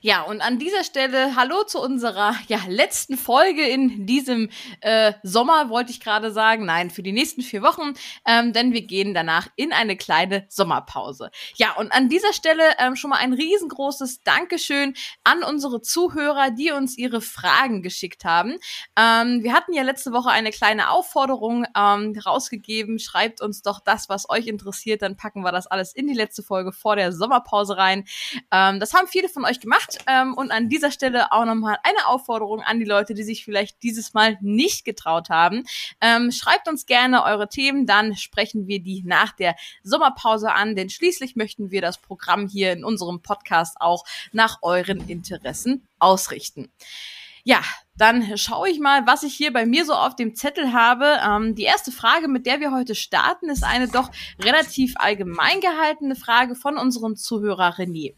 Ja, und an dieser Stelle hallo zu unserer ja, letzten Folge in diesem äh, Sommer, wollte ich gerade sagen. Nein, für die nächsten vier Wochen, ähm, denn wir gehen danach in eine kleine Sommerpause. Ja, und an dieser Stelle ähm, schon mal ein riesengroßes Dankeschön an unsere Zuhörer, die uns ihre Fragen geschickt haben. Ähm, wir hatten ja letzte Woche eine kleine Aufforderung ähm, rausgegeben. Schreibt uns doch das, was euch interessiert, dann packen wir das alles in die letzte Folge vor der Sommerpause rein. Ähm, das haben viele von euch gemacht gemacht. Ähm, und an dieser Stelle auch nochmal eine Aufforderung an die Leute, die sich vielleicht dieses Mal nicht getraut haben. Ähm, schreibt uns gerne eure Themen, dann sprechen wir die nach der Sommerpause an, denn schließlich möchten wir das Programm hier in unserem Podcast auch nach euren Interessen ausrichten. Ja, dann schaue ich mal, was ich hier bei mir so auf dem Zettel habe. Ähm, die erste Frage, mit der wir heute starten, ist eine doch relativ allgemein gehaltene Frage von unserem Zuhörer René.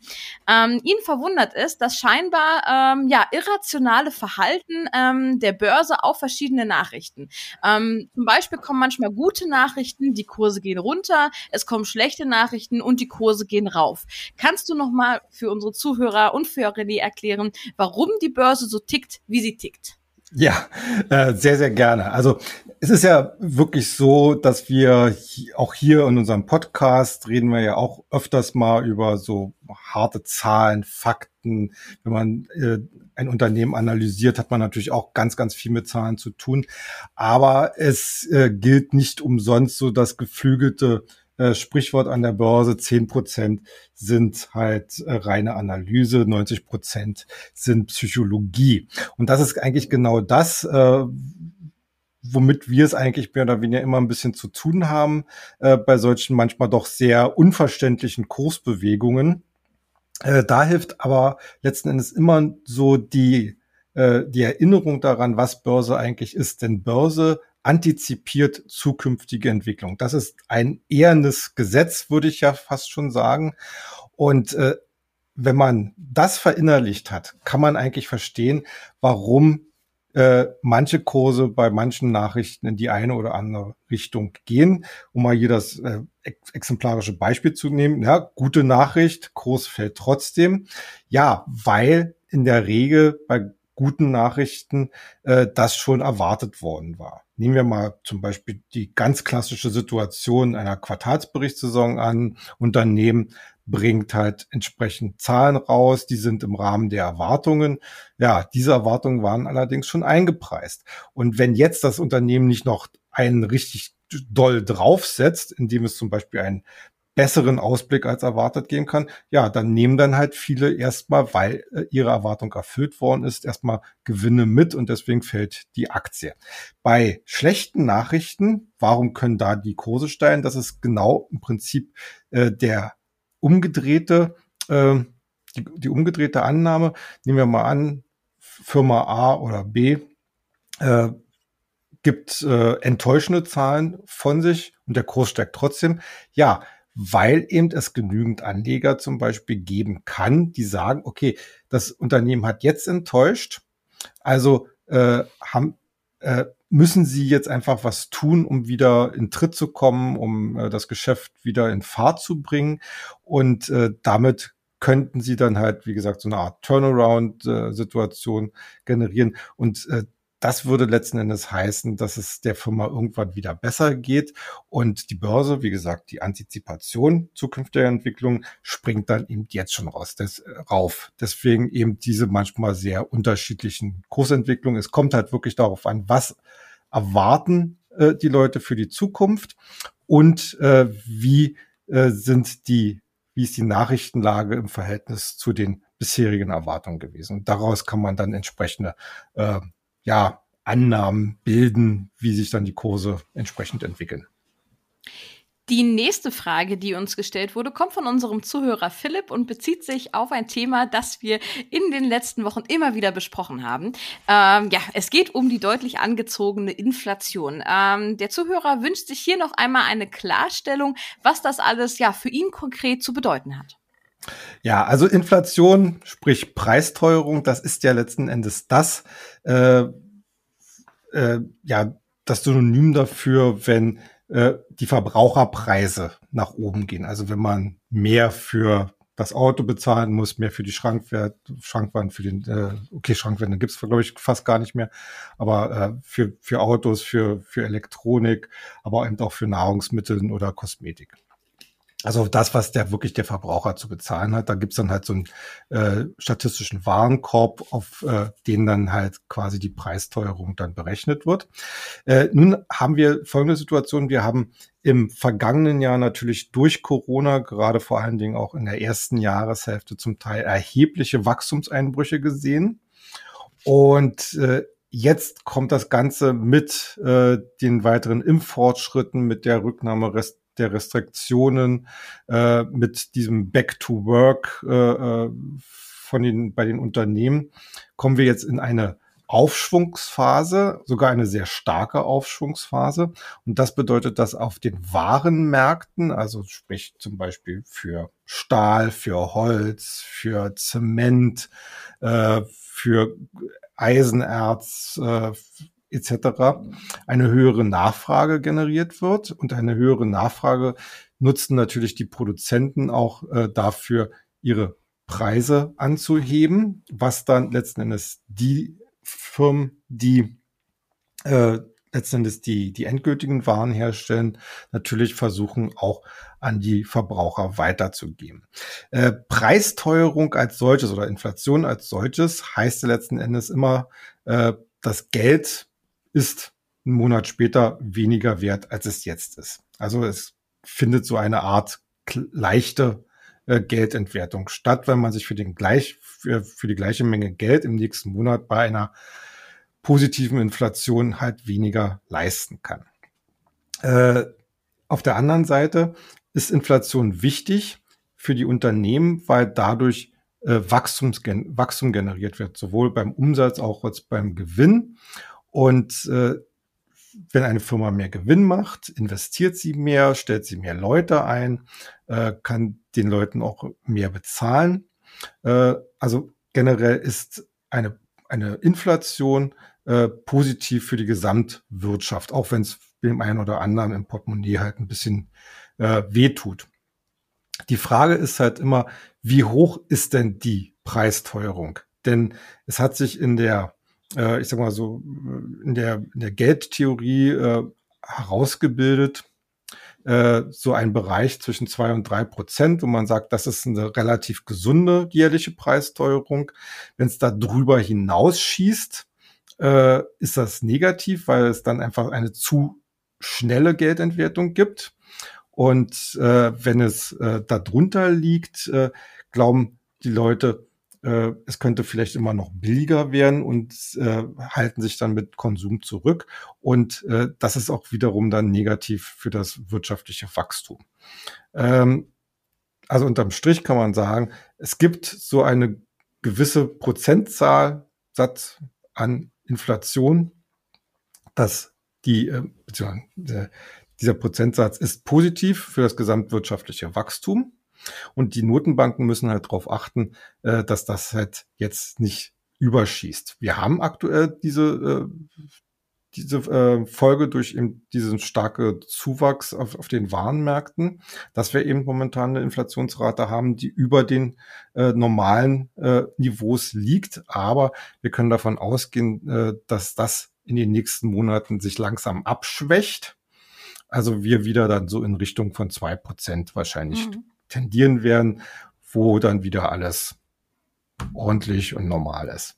Ähm, ihn verwundert es, dass scheinbar ähm, ja irrationale Verhalten ähm, der Börse auf verschiedene Nachrichten. Ähm, zum Beispiel kommen manchmal gute Nachrichten, die Kurse gehen runter, es kommen schlechte Nachrichten und die Kurse gehen rauf. Kannst du noch mal für unsere Zuhörer und für René erklären, warum die Börse so tickt, wie sie tickt? Liegt. Ja, äh, sehr, sehr gerne. Also es ist ja wirklich so, dass wir auch hier in unserem Podcast reden wir ja auch öfters mal über so harte Zahlen, Fakten. Wenn man äh, ein Unternehmen analysiert, hat man natürlich auch ganz, ganz viel mit Zahlen zu tun. Aber es äh, gilt nicht umsonst so das geflügelte äh, Sprichwort an der Börse, 10 Prozent sind halt äh, reine Analyse, 90 Prozent sind Psychologie. Und das ist eigentlich genau das, äh, womit wir es eigentlich mehr oder weniger immer ein bisschen zu tun haben, bei solchen manchmal doch sehr unverständlichen Kursbewegungen. Da hilft aber letzten Endes immer so die, die Erinnerung daran, was Börse eigentlich ist. Denn Börse antizipiert zukünftige Entwicklung. Das ist ein ehrendes Gesetz, würde ich ja fast schon sagen. Und äh, wenn man das verinnerlicht hat, kann man eigentlich verstehen, warum äh, manche Kurse bei manchen Nachrichten in die eine oder andere Richtung gehen. Um mal hier das äh, exemplarische Beispiel zu nehmen. Ja, gute Nachricht, Kurs fällt trotzdem. Ja, weil in der Regel bei guten Nachrichten äh, das schon erwartet worden war. Nehmen wir mal zum Beispiel die ganz klassische Situation einer Quartalsberichtssaison an. Unternehmen bringt halt entsprechend Zahlen raus, die sind im Rahmen der Erwartungen. Ja, diese Erwartungen waren allerdings schon eingepreist. Und wenn jetzt das Unternehmen nicht noch einen richtig doll draufsetzt, indem es zum Beispiel ein besseren Ausblick als erwartet gehen kann, ja, dann nehmen dann halt viele erstmal, weil äh, ihre Erwartung erfüllt worden ist, erstmal Gewinne mit und deswegen fällt die Aktie. Bei schlechten Nachrichten, warum können da die Kurse steigen? Das ist genau im Prinzip äh, der umgedrehte, äh, die, die umgedrehte Annahme. Nehmen wir mal an, Firma A oder B äh, gibt äh, enttäuschende Zahlen von sich und der Kurs steigt trotzdem. Ja, weil eben es genügend Anleger zum Beispiel geben kann, die sagen, okay, das Unternehmen hat jetzt enttäuscht, also äh, haben, äh, müssen sie jetzt einfach was tun, um wieder in Tritt zu kommen, um äh, das Geschäft wieder in Fahrt zu bringen und äh, damit könnten sie dann halt, wie gesagt, so eine Art Turnaround-Situation äh, generieren. Und äh, das würde letzten Endes heißen, dass es der Firma irgendwann wieder besser geht und die Börse, wie gesagt, die Antizipation zukünftiger Entwicklung springt dann eben jetzt schon raus, des, rauf. Deswegen eben diese manchmal sehr unterschiedlichen Kursentwicklungen. Es kommt halt wirklich darauf an, was erwarten äh, die Leute für die Zukunft und äh, wie äh, sind die, wie ist die Nachrichtenlage im Verhältnis zu den bisherigen Erwartungen gewesen. Und daraus kann man dann entsprechende äh, ja, Annahmen bilden, wie sich dann die Kurse entsprechend entwickeln. Die nächste Frage, die uns gestellt wurde, kommt von unserem Zuhörer Philipp und bezieht sich auf ein Thema, das wir in den letzten Wochen immer wieder besprochen haben. Ähm, ja, es geht um die deutlich angezogene Inflation. Ähm, der Zuhörer wünscht sich hier noch einmal eine Klarstellung, was das alles ja für ihn konkret zu bedeuten hat. Ja, also Inflation, sprich Preisteuerung, das ist ja letzten Endes das, äh, äh, ja das Synonym dafür, wenn äh, die Verbraucherpreise nach oben gehen. Also wenn man mehr für das Auto bezahlen muss, mehr für die Schrankwert, Schrankwand, für den, äh, okay, Schrankwände gibt's glaube ich, fast gar nicht mehr, aber äh, für, für Autos, für, für Elektronik, aber eben auch für Nahrungsmittel oder Kosmetik. Also das, was der wirklich der Verbraucher zu bezahlen hat, da gibt's dann halt so einen äh, statistischen Warenkorb, auf äh, den dann halt quasi die Preisteuerung dann berechnet wird. Äh, nun haben wir folgende Situation. Wir haben im vergangenen Jahr natürlich durch Corona, gerade vor allen Dingen auch in der ersten Jahreshälfte zum Teil erhebliche Wachstumseinbrüche gesehen. Und äh, jetzt kommt das Ganze mit äh, den weiteren Impffortschritten, mit der Rücknahme der Restriktionen, äh, mit diesem Back to Work äh, äh, von den, bei den Unternehmen, kommen wir jetzt in eine Aufschwungsphase, sogar eine sehr starke Aufschwungsphase. Und das bedeutet, dass auf den Warenmärkten, also sprich zum Beispiel für Stahl, für Holz, für Zement, äh, für Eisenerz, äh, etc. eine höhere Nachfrage generiert wird. Und eine höhere Nachfrage nutzen natürlich die Produzenten auch äh, dafür, ihre Preise anzuheben, was dann letzten Endes die Firmen, die äh, letzten Endes die, die endgültigen Waren herstellen, natürlich versuchen auch an die Verbraucher weiterzugeben. Äh, Preisteuerung als solches oder Inflation als solches heißt letzten Endes immer, äh, das Geld ist einen Monat später weniger wert, als es jetzt ist. Also es findet so eine Art leichte äh, Geldentwertung statt, wenn man sich für den gleich für, für die gleiche Menge Geld im nächsten Monat bei einer positiven Inflation halt weniger leisten kann. Äh, auf der anderen Seite ist Inflation wichtig für die Unternehmen, weil dadurch äh, Wachstum generiert wird, sowohl beim Umsatz auch als beim Gewinn. Und äh, wenn eine Firma mehr Gewinn macht, investiert sie mehr, stellt sie mehr Leute ein, äh, kann den Leuten auch mehr bezahlen. Äh, also generell ist eine, eine Inflation äh, positiv für die Gesamtwirtschaft, auch wenn es dem einen oder anderen im Portemonnaie halt ein bisschen äh, wehtut. Die Frage ist halt immer, wie hoch ist denn die Preisteuerung? Denn es hat sich in der äh, ich sag mal so, in der, in der Geldtheorie äh, herausgebildet, äh, so ein Bereich zwischen zwei und drei Prozent, wo man sagt, das ist eine relativ gesunde jährliche Preissteuerung. Wenn es da drüber hinausschießt, äh, ist das negativ, weil es dann einfach eine zu schnelle Geldentwertung gibt. Und äh, wenn es äh, darunter liegt, äh, glauben die Leute, äh, es könnte vielleicht immer noch billiger werden und äh, halten sich dann mit Konsum zurück. Und äh, das ist auch wiederum dann negativ für das wirtschaftliche Wachstum. Ähm, also unterm Strich kann man sagen, es gibt so eine gewisse Prozentzahl Satz an Inflation, dass die, äh, dieser Prozentsatz ist positiv für das gesamtwirtschaftliche Wachstum. Und die Notenbanken müssen halt darauf achten, äh, dass das halt jetzt nicht überschießt. Wir haben aktuell diese, äh, diese äh, Folge durch eben diesen starke Zuwachs auf, auf den Warenmärkten, dass wir eben momentan eine Inflationsrate haben, die über den äh, normalen äh, Niveaus liegt. Aber wir können davon ausgehen, äh, dass das in den nächsten Monaten sich langsam abschwächt. Also wir wieder dann so in Richtung von zwei Prozent wahrscheinlich mhm tendieren werden, wo dann wieder alles ordentlich und normal ist.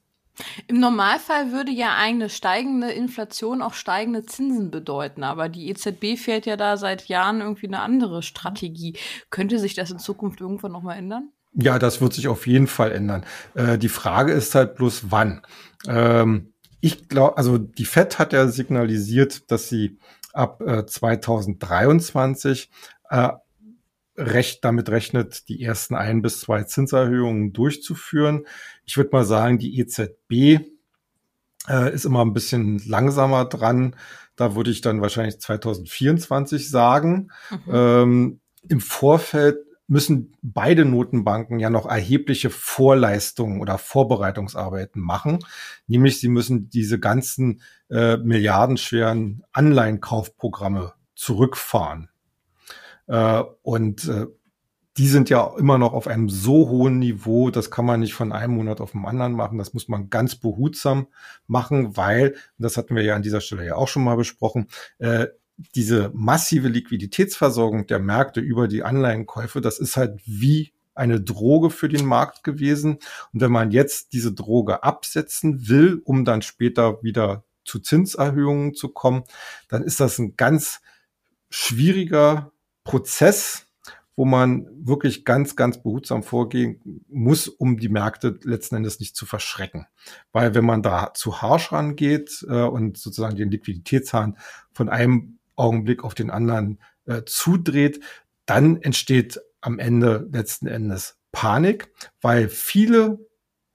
Im Normalfall würde ja eine steigende Inflation auch steigende Zinsen bedeuten, aber die EZB fährt ja da seit Jahren irgendwie eine andere Strategie. Könnte sich das in Zukunft irgendwann nochmal ändern? Ja, das wird sich auf jeden Fall ändern. Äh, die Frage ist halt bloß wann. Ähm, ich glaube, also die FED hat ja signalisiert, dass sie ab äh, 2023 äh, recht damit rechnet, die ersten ein bis zwei Zinserhöhungen durchzuführen. Ich würde mal sagen, die EZB äh, ist immer ein bisschen langsamer dran. Da würde ich dann wahrscheinlich 2024 sagen. Mhm. Ähm, Im Vorfeld müssen beide Notenbanken ja noch erhebliche Vorleistungen oder Vorbereitungsarbeiten machen. Nämlich sie müssen diese ganzen äh, milliardenschweren Anleihenkaufprogramme zurückfahren. Äh, und äh, die sind ja immer noch auf einem so hohen Niveau, das kann man nicht von einem Monat auf den anderen machen. Das muss man ganz behutsam machen, weil, das hatten wir ja an dieser Stelle ja auch schon mal besprochen, äh, diese massive Liquiditätsversorgung der Märkte über die Anleihenkäufe, das ist halt wie eine Droge für den Markt gewesen. Und wenn man jetzt diese Droge absetzen will, um dann später wieder zu Zinserhöhungen zu kommen, dann ist das ein ganz schwieriger Prozess, wo man wirklich ganz, ganz behutsam vorgehen muss, um die Märkte letzten Endes nicht zu verschrecken. Weil wenn man da zu harsch rangeht äh, und sozusagen den Liquiditätshahn von einem Augenblick auf den anderen äh, zudreht, dann entsteht am Ende letzten Endes Panik, weil viele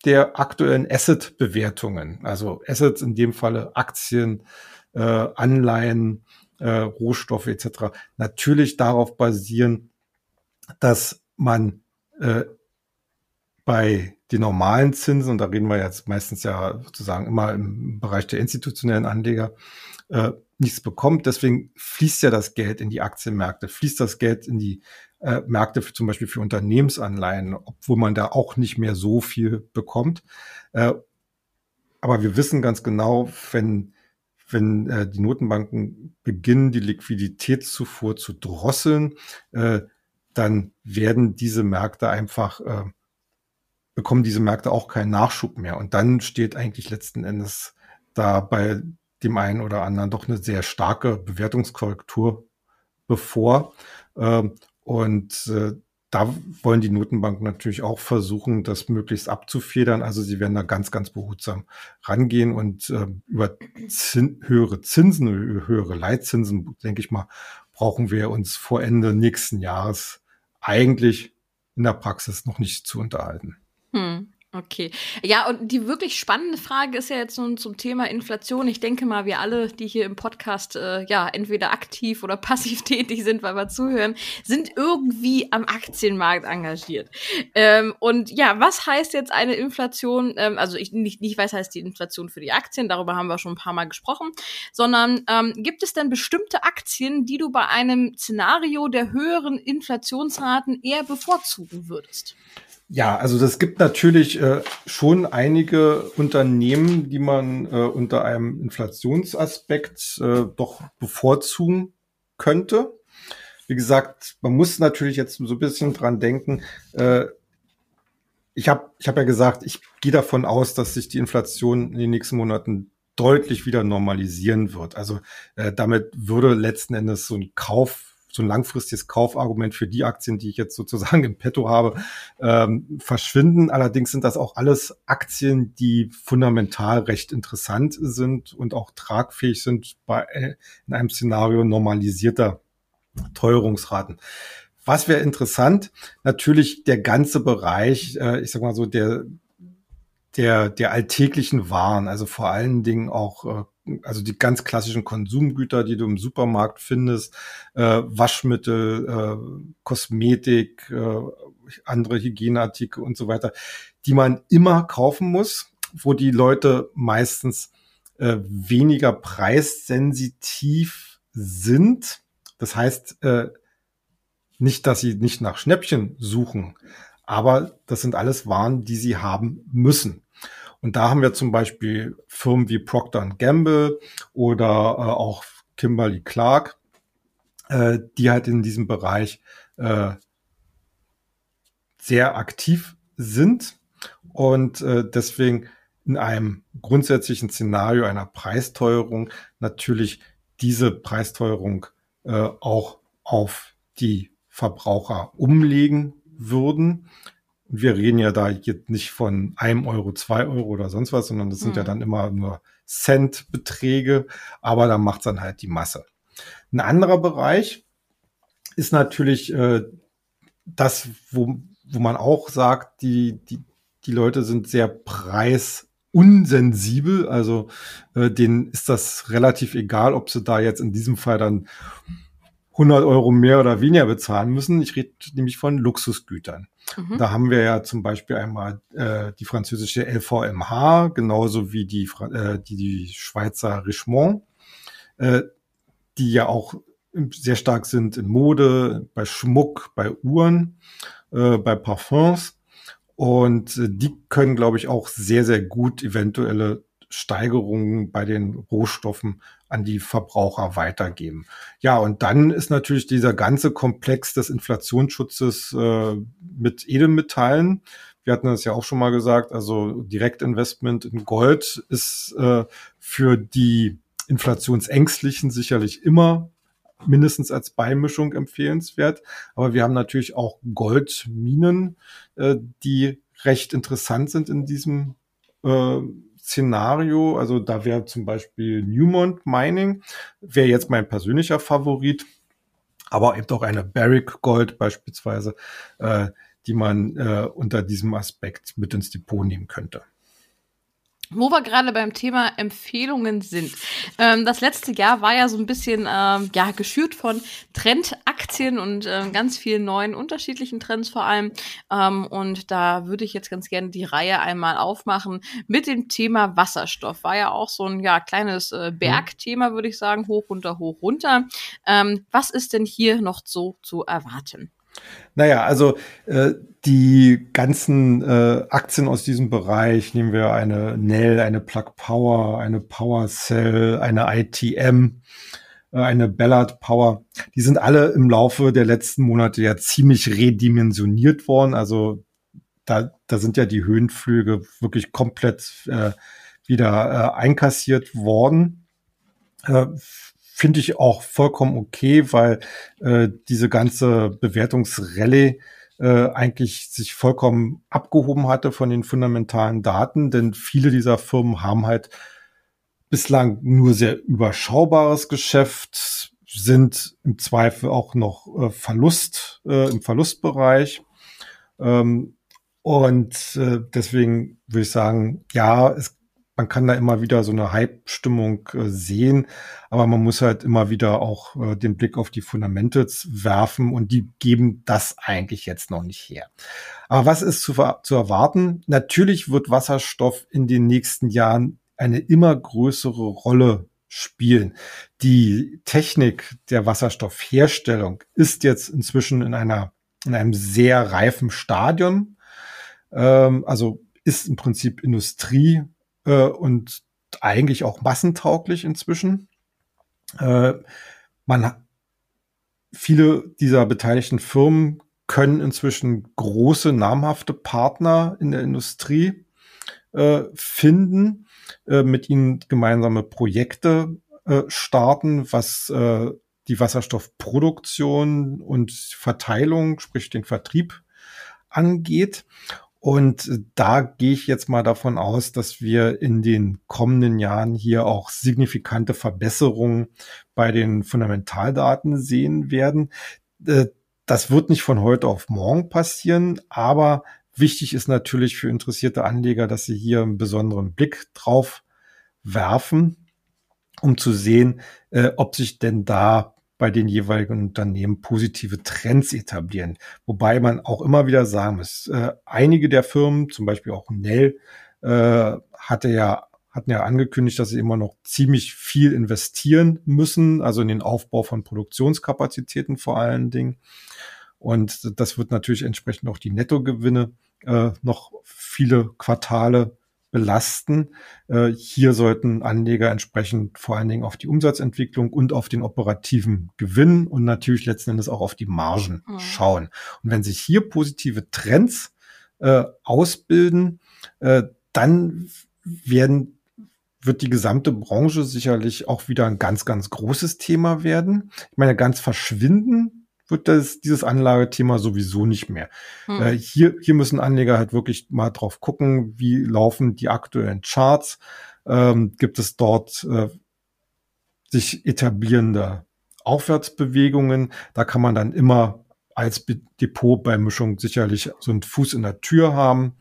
der aktuellen Asset-Bewertungen, also Assets in dem Falle Aktien, äh, Anleihen, äh, Rohstoffe etc., natürlich darauf basieren, dass man äh, bei den normalen Zinsen, und da reden wir jetzt meistens ja sozusagen immer im Bereich der institutionellen Anleger, äh, nichts bekommt. Deswegen fließt ja das Geld in die Aktienmärkte, fließt das Geld in die äh, Märkte für, zum Beispiel für Unternehmensanleihen, obwohl man da auch nicht mehr so viel bekommt. Äh, aber wir wissen ganz genau, wenn, wenn äh, die Notenbanken beginnen, die Liquiditätszufuhr zu drosseln, äh, dann werden diese Märkte einfach, äh, bekommen diese Märkte auch keinen Nachschub mehr. Und dann steht eigentlich letzten Endes da bei dem einen oder anderen doch eine sehr starke Bewertungskorrektur bevor. Ähm, und äh, da wollen die Notenbanken natürlich auch versuchen, das möglichst abzufedern. Also sie werden da ganz, ganz behutsam rangehen und äh, über Zin höhere Zinsen, höhere Leitzinsen, denke ich mal, brauchen wir uns vor Ende nächsten Jahres eigentlich in der Praxis noch nicht zu unterhalten. Okay. Ja, und die wirklich spannende Frage ist ja jetzt nun zum Thema Inflation. Ich denke mal, wir alle, die hier im Podcast äh, ja entweder aktiv oder passiv tätig sind, weil wir zuhören, sind irgendwie am Aktienmarkt engagiert. Ähm, und ja, was heißt jetzt eine Inflation? Ähm, also ich nicht, nicht weiß, heißt die Inflation für die Aktien, darüber haben wir schon ein paar Mal gesprochen, sondern ähm, gibt es denn bestimmte Aktien, die du bei einem Szenario der höheren Inflationsraten eher bevorzugen würdest? Ja, also das gibt natürlich äh, schon einige Unternehmen, die man äh, unter einem Inflationsaspekt äh, doch bevorzugen könnte. Wie gesagt, man muss natürlich jetzt so ein bisschen dran denken. Äh, ich habe ich hab ja gesagt, ich gehe davon aus, dass sich die Inflation in den nächsten Monaten deutlich wieder normalisieren wird. Also äh, damit würde letzten Endes so ein Kauf so ein langfristiges Kaufargument für die Aktien, die ich jetzt sozusagen im Petto habe, ähm, verschwinden. Allerdings sind das auch alles Aktien, die fundamental recht interessant sind und auch tragfähig sind bei, in einem Szenario normalisierter Teuerungsraten. Was wäre interessant? Natürlich der ganze Bereich, äh, ich sag mal so, der, der, der alltäglichen Waren, also vor allen Dingen auch äh, also die ganz klassischen Konsumgüter, die du im Supermarkt findest, äh, Waschmittel, äh, Kosmetik, äh, andere Hygieneartikel und so weiter, die man immer kaufen muss, wo die Leute meistens äh, weniger preissensitiv sind. Das heißt äh, nicht, dass sie nicht nach Schnäppchen suchen, aber das sind alles Waren, die sie haben müssen. Und da haben wir zum Beispiel Firmen wie Procter Gamble oder äh, auch Kimberly Clark, äh, die halt in diesem Bereich äh, sehr aktiv sind und äh, deswegen in einem grundsätzlichen Szenario einer Preisteuerung natürlich diese Preisteuerung äh, auch auf die Verbraucher umlegen würden wir reden ja da jetzt nicht von einem Euro, zwei Euro oder sonst was, sondern das sind mhm. ja dann immer nur Centbeträge, aber da macht's dann halt die Masse. Ein anderer Bereich ist natürlich äh, das, wo, wo man auch sagt, die, die, die Leute sind sehr preisunsensibel, also äh, denen ist das relativ egal, ob sie da jetzt in diesem Fall dann 100 Euro mehr oder weniger bezahlen müssen. Ich rede nämlich von Luxusgütern. Mhm. Da haben wir ja zum Beispiel einmal äh, die französische LVMH, genauso wie die, äh, die, die Schweizer Richemont, äh, die ja auch sehr stark sind in Mode, bei Schmuck, bei Uhren, äh, bei Parfums. Und äh, die können, glaube ich, auch sehr, sehr gut eventuelle Steigerungen bei den Rohstoffen an die Verbraucher weitergeben. Ja, und dann ist natürlich dieser ganze Komplex des Inflationsschutzes äh, mit Edelmetallen. Wir hatten das ja auch schon mal gesagt, also Direktinvestment in Gold ist äh, für die Inflationsängstlichen sicherlich immer mindestens als Beimischung empfehlenswert. Aber wir haben natürlich auch Goldminen, äh, die recht interessant sind in diesem äh, Szenario, also da wäre zum Beispiel Newmont Mining, wäre jetzt mein persönlicher Favorit, aber eben auch eine Barrick Gold beispielsweise, äh, die man äh, unter diesem Aspekt mit ins Depot nehmen könnte. Wo wir gerade beim Thema Empfehlungen sind. Ähm, das letzte Jahr war ja so ein bisschen ähm, ja geschürt von Trendaktien und ähm, ganz vielen neuen unterschiedlichen Trends vor allem. Ähm, und da würde ich jetzt ganz gerne die Reihe einmal aufmachen mit dem Thema Wasserstoff. War ja auch so ein ja kleines äh, mhm. Bergthema, würde ich sagen, hoch runter, hoch runter. Ähm, was ist denn hier noch so zu erwarten? Naja, also äh, die ganzen äh, Aktien aus diesem Bereich, nehmen wir eine Nell, eine Plug Power, eine Power Cell, eine ITM, äh, eine Ballard Power, die sind alle im Laufe der letzten Monate ja ziemlich redimensioniert worden. Also da, da sind ja die Höhenflüge wirklich komplett äh, wieder äh, einkassiert worden. Äh, finde ich auch vollkommen okay, weil äh, diese ganze Bewertungsrallye äh, eigentlich sich vollkommen abgehoben hatte von den fundamentalen Daten, denn viele dieser Firmen haben halt bislang nur sehr überschaubares Geschäft, sind im Zweifel auch noch äh, Verlust äh, im Verlustbereich. Ähm, und äh, deswegen würde ich sagen, ja, es man kann da immer wieder so eine Hype-Stimmung äh, sehen, aber man muss halt immer wieder auch äh, den Blick auf die Fundamente werfen und die geben das eigentlich jetzt noch nicht her. Aber was ist zu, zu erwarten? Natürlich wird Wasserstoff in den nächsten Jahren eine immer größere Rolle spielen. Die Technik der Wasserstoffherstellung ist jetzt inzwischen in einer in einem sehr reifen Stadion. Ähm, also ist im Prinzip Industrie äh, und eigentlich auch massentauglich inzwischen. Äh, man viele dieser beteiligten Firmen können inzwischen große namhafte Partner in der Industrie äh, finden, äh, mit ihnen gemeinsame Projekte äh, starten, was äh, die Wasserstoffproduktion und Verteilung, sprich den Vertrieb angeht. Und da gehe ich jetzt mal davon aus, dass wir in den kommenden Jahren hier auch signifikante Verbesserungen bei den Fundamentaldaten sehen werden. Äh, das wird nicht von heute auf morgen passieren, aber wichtig ist natürlich für interessierte Anleger, dass sie hier einen besonderen Blick drauf werfen, um zu sehen, äh, ob sich denn da bei den jeweiligen Unternehmen positive Trends etablieren. Wobei man auch immer wieder sagen muss, äh, einige der Firmen, zum Beispiel auch Nell, äh, hatte ja hatten ja angekündigt, dass sie immer noch ziemlich viel investieren müssen, also in den Aufbau von Produktionskapazitäten vor allen Dingen. Und das wird natürlich entsprechend auch die Nettogewinne äh, noch viele Quartale belasten. Äh, hier sollten Anleger entsprechend vor allen Dingen auf die Umsatzentwicklung und auf den operativen Gewinn und natürlich letzten Endes auch auf die Margen mhm. schauen. Und wenn sich hier positive Trends äh, ausbilden, äh, dann werden wird die gesamte Branche sicherlich auch wieder ein ganz, ganz großes Thema werden. Ich meine, ganz verschwinden wird das, dieses Anlagethema sowieso nicht mehr. Hm. Äh, hier, hier müssen Anleger halt wirklich mal drauf gucken, wie laufen die aktuellen Charts. Ähm, gibt es dort äh, sich etablierende Aufwärtsbewegungen? Da kann man dann immer als Depot bei Mischung sicherlich so einen Fuß in der Tür haben.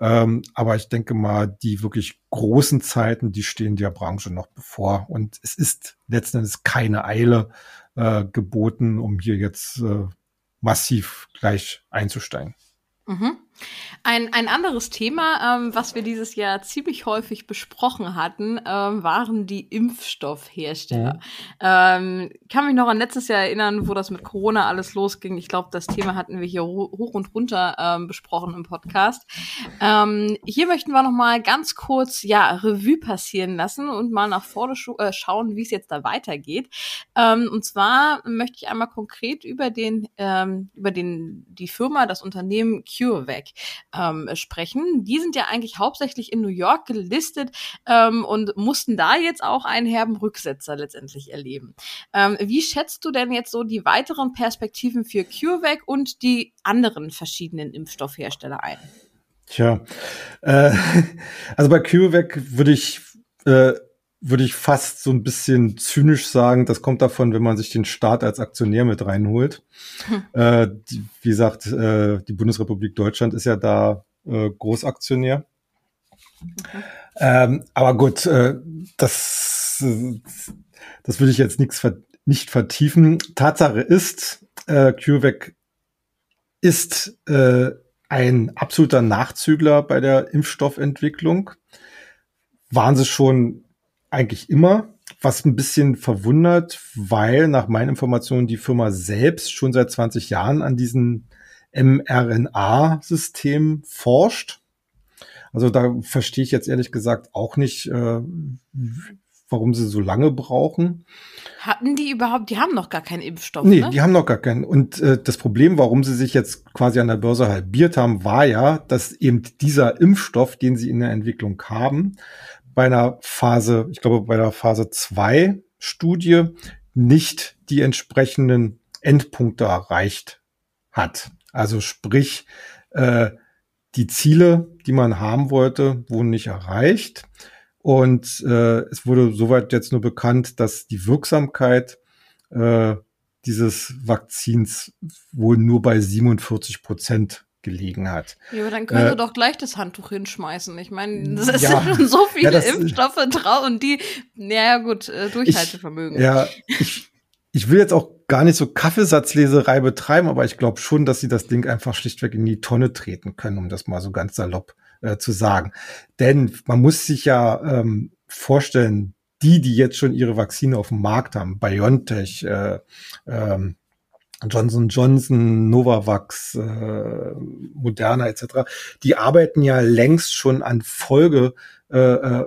Ähm, aber ich denke mal, die wirklich großen Zeiten, die stehen der Branche noch bevor. Und es ist letzten Endes keine Eile, äh, geboten, um hier jetzt äh, massiv gleich einzusteigen. Mhm. Ein, ein anderes Thema, ähm, was wir dieses Jahr ziemlich häufig besprochen hatten, ähm, waren die Impfstoffhersteller. Ja. Ähm, kann mich noch an letztes Jahr erinnern, wo das mit Corona alles losging. Ich glaube, das Thema hatten wir hier hoch und runter ähm, besprochen im Podcast. Ähm, hier möchten wir noch mal ganz kurz ja Revue passieren lassen und mal nach vorne äh, schauen, wie es jetzt da weitergeht. Ähm, und zwar möchte ich einmal konkret über den ähm, über den die Firma, das Unternehmen CureVac ähm, sprechen. Die sind ja eigentlich hauptsächlich in New York gelistet ähm, und mussten da jetzt auch einen herben Rücksetzer letztendlich erleben. Ähm, wie schätzt du denn jetzt so die weiteren Perspektiven für CureVac und die anderen verschiedenen Impfstoffhersteller ein? Tja, äh, also bei CureVac würde ich äh, würde ich fast so ein bisschen zynisch sagen, das kommt davon, wenn man sich den Staat als Aktionär mit reinholt. Hm. Äh, die, wie gesagt, äh, die Bundesrepublik Deutschland ist ja da äh, Großaktionär. Okay. Ähm, aber gut, äh, das, das würde ich jetzt nichts ver nicht vertiefen. Tatsache ist, äh, CureVac ist äh, ein absoluter Nachzügler bei der Impfstoffentwicklung. Waren sie schon eigentlich immer, was ein bisschen verwundert, weil nach meinen Informationen die Firma selbst schon seit 20 Jahren an diesem mRNA-System forscht. Also da verstehe ich jetzt ehrlich gesagt auch nicht, äh, warum sie so lange brauchen. Hatten die überhaupt, die haben noch gar keinen Impfstoff. Nee, ne? die haben noch gar keinen. Und äh, das Problem, warum sie sich jetzt quasi an der Börse halbiert haben, war ja, dass eben dieser Impfstoff, den sie in der Entwicklung haben, bei einer Phase, ich glaube bei der Phase 2 Studie nicht die entsprechenden Endpunkte erreicht hat. Also sprich, äh, die Ziele, die man haben wollte, wurden nicht erreicht. Und äh, es wurde soweit jetzt nur bekannt, dass die Wirksamkeit äh, dieses Vakzins wohl nur bei 47 Prozent gelegen hat. Ja, aber dann können äh, sie doch gleich das Handtuch hinschmeißen. Ich meine, das ja, sind schon so viele ja, das, Impfstoffe drauf und die, ja gut, äh, Durchhaltevermögen. Ich, ja, ich, ich will jetzt auch gar nicht so Kaffeesatzleserei betreiben, aber ich glaube schon, dass sie das Ding einfach schlichtweg in die Tonne treten können, um das mal so ganz salopp äh, zu sagen. Denn man muss sich ja ähm, vorstellen, die, die jetzt schon ihre Vakzine auf dem Markt haben, BioNTech, äh, ähm, Johnson Johnson, Novavax, äh, Moderna etc., die arbeiten ja längst schon an Folge äh, äh,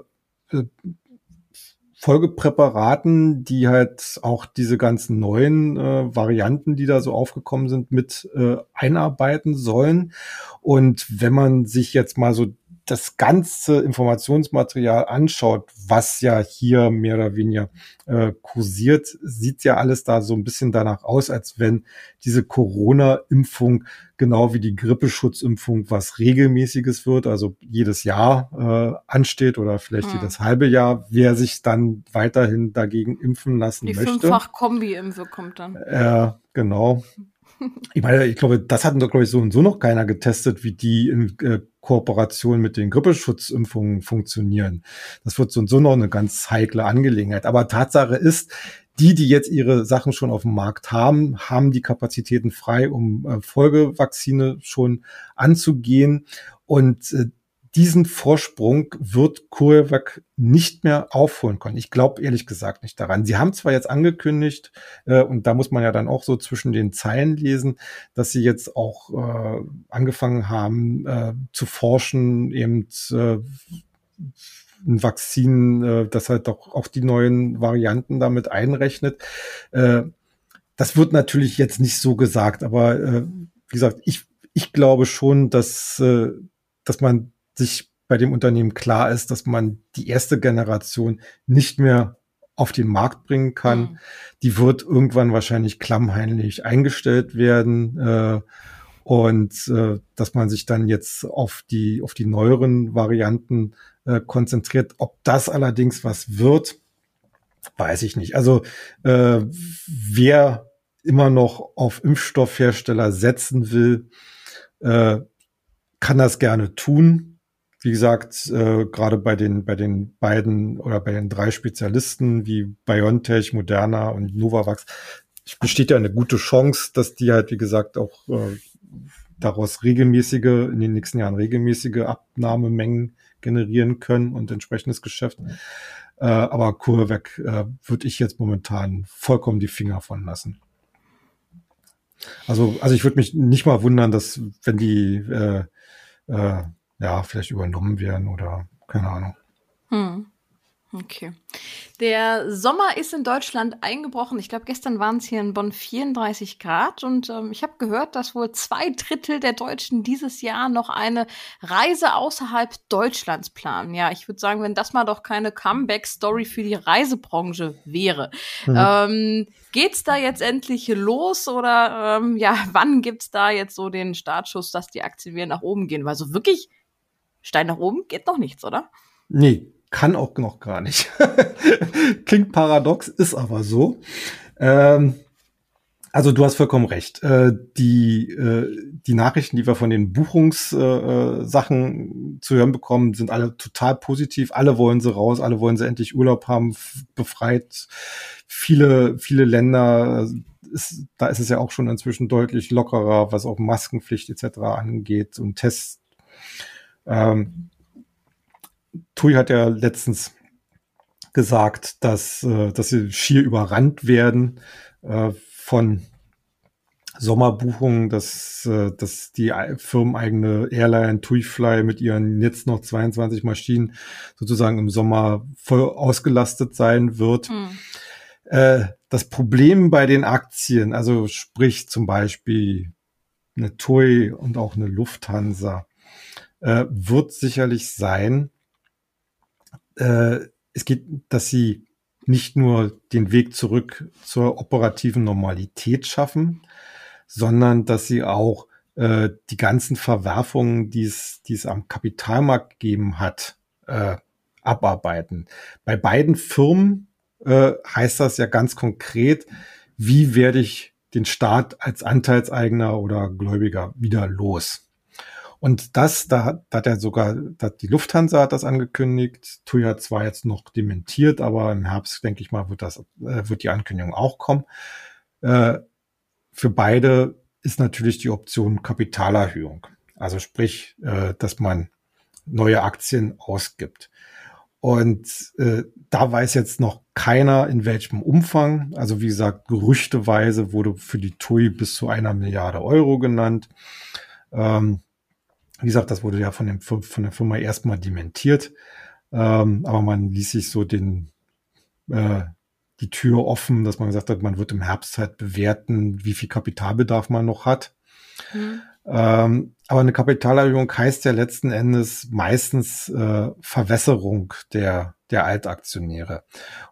Folgepräparaten, die halt auch diese ganzen neuen äh, Varianten, die da so aufgekommen sind, mit äh, einarbeiten sollen. Und wenn man sich jetzt mal so das ganze Informationsmaterial anschaut, was ja hier mehr oder weniger äh, kursiert, sieht ja alles da so ein bisschen danach aus, als wenn diese Corona-Impfung genau wie die Grippeschutzimpfung was regelmäßiges wird, also jedes Jahr äh, ansteht oder vielleicht hm. jedes halbe Jahr, wer sich dann weiterhin dagegen impfen lassen die möchte. Die Fünffach-Kombi-Impfe kommt dann. Äh, genau. Ich meine, ich glaube, das hatten doch, glaube ich, so und so noch keiner getestet, wie die in äh, Kooperation mit den Grippeschutzimpfungen funktionieren. Das wird so und so noch eine ganz heikle Angelegenheit. Aber Tatsache ist, die, die jetzt ihre Sachen schon auf dem Markt haben, haben die Kapazitäten frei, um äh, Folgevakzine schon anzugehen. Und äh, diesen Vorsprung wird CureVac nicht mehr aufholen können. Ich glaube ehrlich gesagt nicht daran. Sie haben zwar jetzt angekündigt, äh, und da muss man ja dann auch so zwischen den Zeilen lesen, dass sie jetzt auch äh, angefangen haben äh, zu forschen, eben äh, ein Vakzin, äh, das halt doch auch die neuen Varianten damit einrechnet. Äh, das wird natürlich jetzt nicht so gesagt, aber äh, wie gesagt, ich, ich glaube schon, dass, äh, dass man sich bei dem Unternehmen klar ist, dass man die erste Generation nicht mehr auf den Markt bringen kann. Mhm. Die wird irgendwann wahrscheinlich klammheimlich eingestellt werden. Äh, und äh, dass man sich dann jetzt auf die, auf die neueren Varianten äh, konzentriert. Ob das allerdings was wird, weiß ich nicht. Also äh, wer immer noch auf Impfstoffhersteller setzen will, äh, kann das gerne tun wie gesagt, äh, gerade bei den, bei den beiden oder bei den drei Spezialisten wie BioNTech, Moderna und Novavax, es besteht ja eine gute Chance, dass die halt, wie gesagt, auch äh, daraus regelmäßige, in den nächsten Jahren regelmäßige Abnahmemengen generieren können und entsprechendes Geschäft. Äh, aber CureVac äh, würde ich jetzt momentan vollkommen die Finger von lassen. Also, also ich würde mich nicht mal wundern, dass wenn die äh, äh, ja vielleicht übernommen werden oder keine Ahnung. Hm. Okay. Der Sommer ist in Deutschland eingebrochen. Ich glaube, gestern waren es hier in Bonn 34 Grad und ähm, ich habe gehört, dass wohl zwei Drittel der Deutschen dieses Jahr noch eine Reise außerhalb Deutschlands planen. Ja, ich würde sagen, wenn das mal doch keine Comeback-Story für die Reisebranche wäre. Mhm. Ähm, geht's da jetzt endlich los oder ähm, ja, wann gibt's da jetzt so den Startschuss, dass die Aktien wieder nach oben gehen? Weil so wirklich Stein nach oben geht noch nichts, oder? Nee, kann auch noch gar nicht. Klingt paradox, ist aber so. Ähm, also du hast vollkommen recht. Äh, die, äh, die Nachrichten, die wir von den Buchungssachen äh, zu hören bekommen, sind alle total positiv. Alle wollen sie raus, alle wollen sie endlich Urlaub haben, befreit. Viele, viele Länder, ist, da ist es ja auch schon inzwischen deutlich lockerer, was auch Maskenpflicht etc. angeht und Tests. Ähm, Tui hat ja letztens gesagt, dass, äh, dass sie schier überrannt werden äh, von Sommerbuchungen, dass, äh, dass die firmeneigene Airline TuiFly mit ihren jetzt noch 22 Maschinen sozusagen im Sommer voll ausgelastet sein wird. Mhm. Das Problem bei den Aktien, also sprich zum Beispiel eine TUI und auch eine Lufthansa, äh, wird sicherlich sein, äh, es geht, dass sie nicht nur den Weg zurück zur operativen Normalität schaffen, sondern dass sie auch äh, die ganzen Verwerfungen, die es, die es am Kapitalmarkt gegeben hat, äh, abarbeiten. Bei beiden Firmen äh, heißt das ja ganz konkret, wie werde ich den Staat als Anteilseigner oder Gläubiger wieder los? Und das, da hat, da hat er sogar, da hat die Lufthansa hat das angekündigt. TUI hat zwar jetzt noch dementiert, aber im Herbst, denke ich mal, wird das, äh, wird die Ankündigung auch kommen. Äh, für beide ist natürlich die Option Kapitalerhöhung. Also sprich, äh, dass man neue Aktien ausgibt. Und äh, da weiß jetzt noch keiner, in welchem Umfang. Also wie gesagt, gerüchteweise wurde für die TUI bis zu einer Milliarde Euro genannt. Ähm, wie gesagt, das wurde ja von, dem, von der Firma erstmal dementiert. Ähm, aber man ließ sich so den, äh, die Tür offen, dass man gesagt hat, man wird im Herbst halt bewerten, wie viel Kapitalbedarf man noch hat. Mhm. Ähm, aber eine Kapitalerhöhung heißt ja letzten Endes meistens äh, Verwässerung der, der Altaktionäre.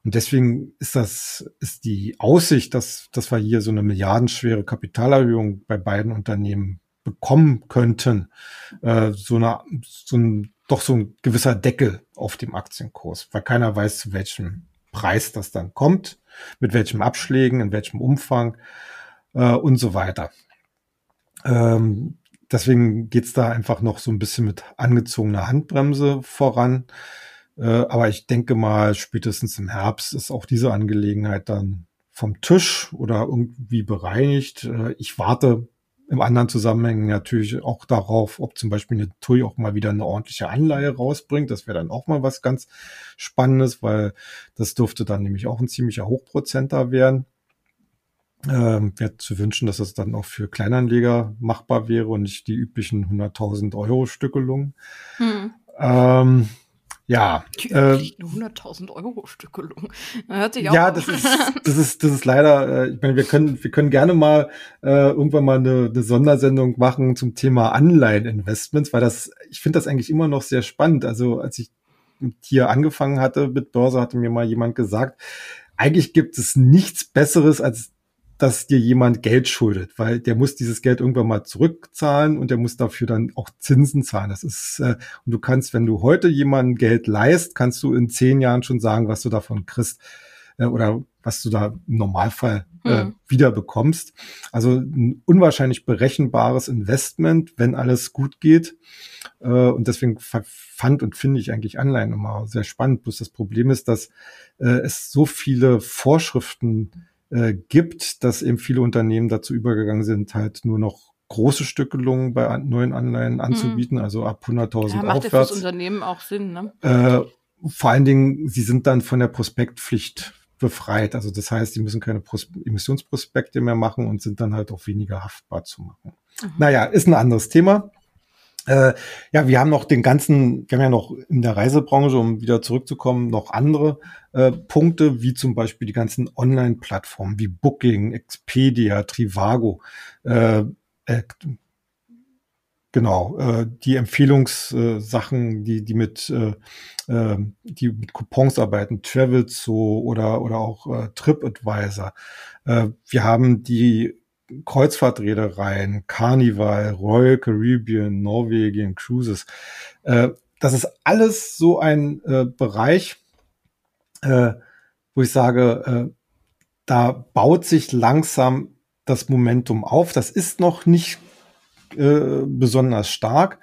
Und deswegen ist das, ist die Aussicht, dass, dass wir hier so eine milliardenschwere Kapitalerhöhung bei beiden Unternehmen bekommen könnten, äh, so, eine, so ein, doch so ein gewisser Deckel auf dem Aktienkurs, weil keiner weiß, zu welchem Preis das dann kommt, mit welchem Abschlägen, in welchem Umfang äh, und so weiter. Ähm, deswegen geht's da einfach noch so ein bisschen mit angezogener Handbremse voran. Äh, aber ich denke mal, spätestens im Herbst ist auch diese Angelegenheit dann vom Tisch oder irgendwie bereinigt. Äh, ich warte im anderen Zusammenhang natürlich auch darauf, ob zum Beispiel eine TUI auch mal wieder eine ordentliche Anleihe rausbringt. Das wäre dann auch mal was ganz Spannendes, weil das dürfte dann nämlich auch ein ziemlicher Hochprozenter werden. Ähm, wäre zu wünschen, dass das dann auch für Kleinanleger machbar wäre und nicht die üblichen 100.000 Euro Stückelungen. Hm. Ähm, ja. Die äh, 100.000 Euro Stückelung. Hört sich auch Ja, das ist, das ist, das ist leider, äh, ich meine, wir können, wir können gerne mal äh, irgendwann mal eine, eine Sondersendung machen zum Thema Anleiheninvestments, weil das, ich finde das eigentlich immer noch sehr spannend. Also als ich hier angefangen hatte mit Börse, hatte mir mal jemand gesagt, eigentlich gibt es nichts Besseres als dass dir jemand Geld schuldet, weil der muss dieses Geld irgendwann mal zurückzahlen und der muss dafür dann auch Zinsen zahlen. Das ist, äh, und du kannst, wenn du heute jemandem Geld leist, kannst du in zehn Jahren schon sagen, was du davon kriegst äh, oder was du da im Normalfall äh, mhm. wieder bekommst. Also ein unwahrscheinlich berechenbares Investment, wenn alles gut geht. Äh, und deswegen fand und finde ich eigentlich Anleihen immer sehr spannend. Bloß das Problem ist, dass äh, es so viele Vorschriften äh, gibt, dass eben viele Unternehmen dazu übergegangen sind, halt nur noch große Stückelungen bei neuen Anleihen anzubieten, mhm. also ab 100.000 ja, macht aufwärts. Ja fürs Unternehmen auch Sinn, ne? Äh, vor allen Dingen, sie sind dann von der Prospektpflicht befreit. Also das heißt, die müssen keine Pros Emissionsprospekte mehr machen und sind dann halt auch weniger haftbar zu machen. Mhm. Naja, ist ein anderes Thema. Äh, ja, wir haben noch den ganzen, wir haben ja noch in der Reisebranche, um wieder zurückzukommen, noch andere äh, Punkte, wie zum Beispiel die ganzen Online-Plattformen wie Booking, Expedia, Trivago, äh, äh, genau, äh, die Empfehlungssachen, die, die mit, äh, äh, die mit Coupons arbeiten, Travelzoo oder, oder auch TripAdvisor. Wir haben die Kreuzfahrtreedereien, Carnival, Royal Caribbean, Norwegen, Cruises. Äh, das ist alles so ein äh, Bereich, äh, wo ich sage, äh, da baut sich langsam das Momentum auf. Das ist noch nicht äh, besonders stark,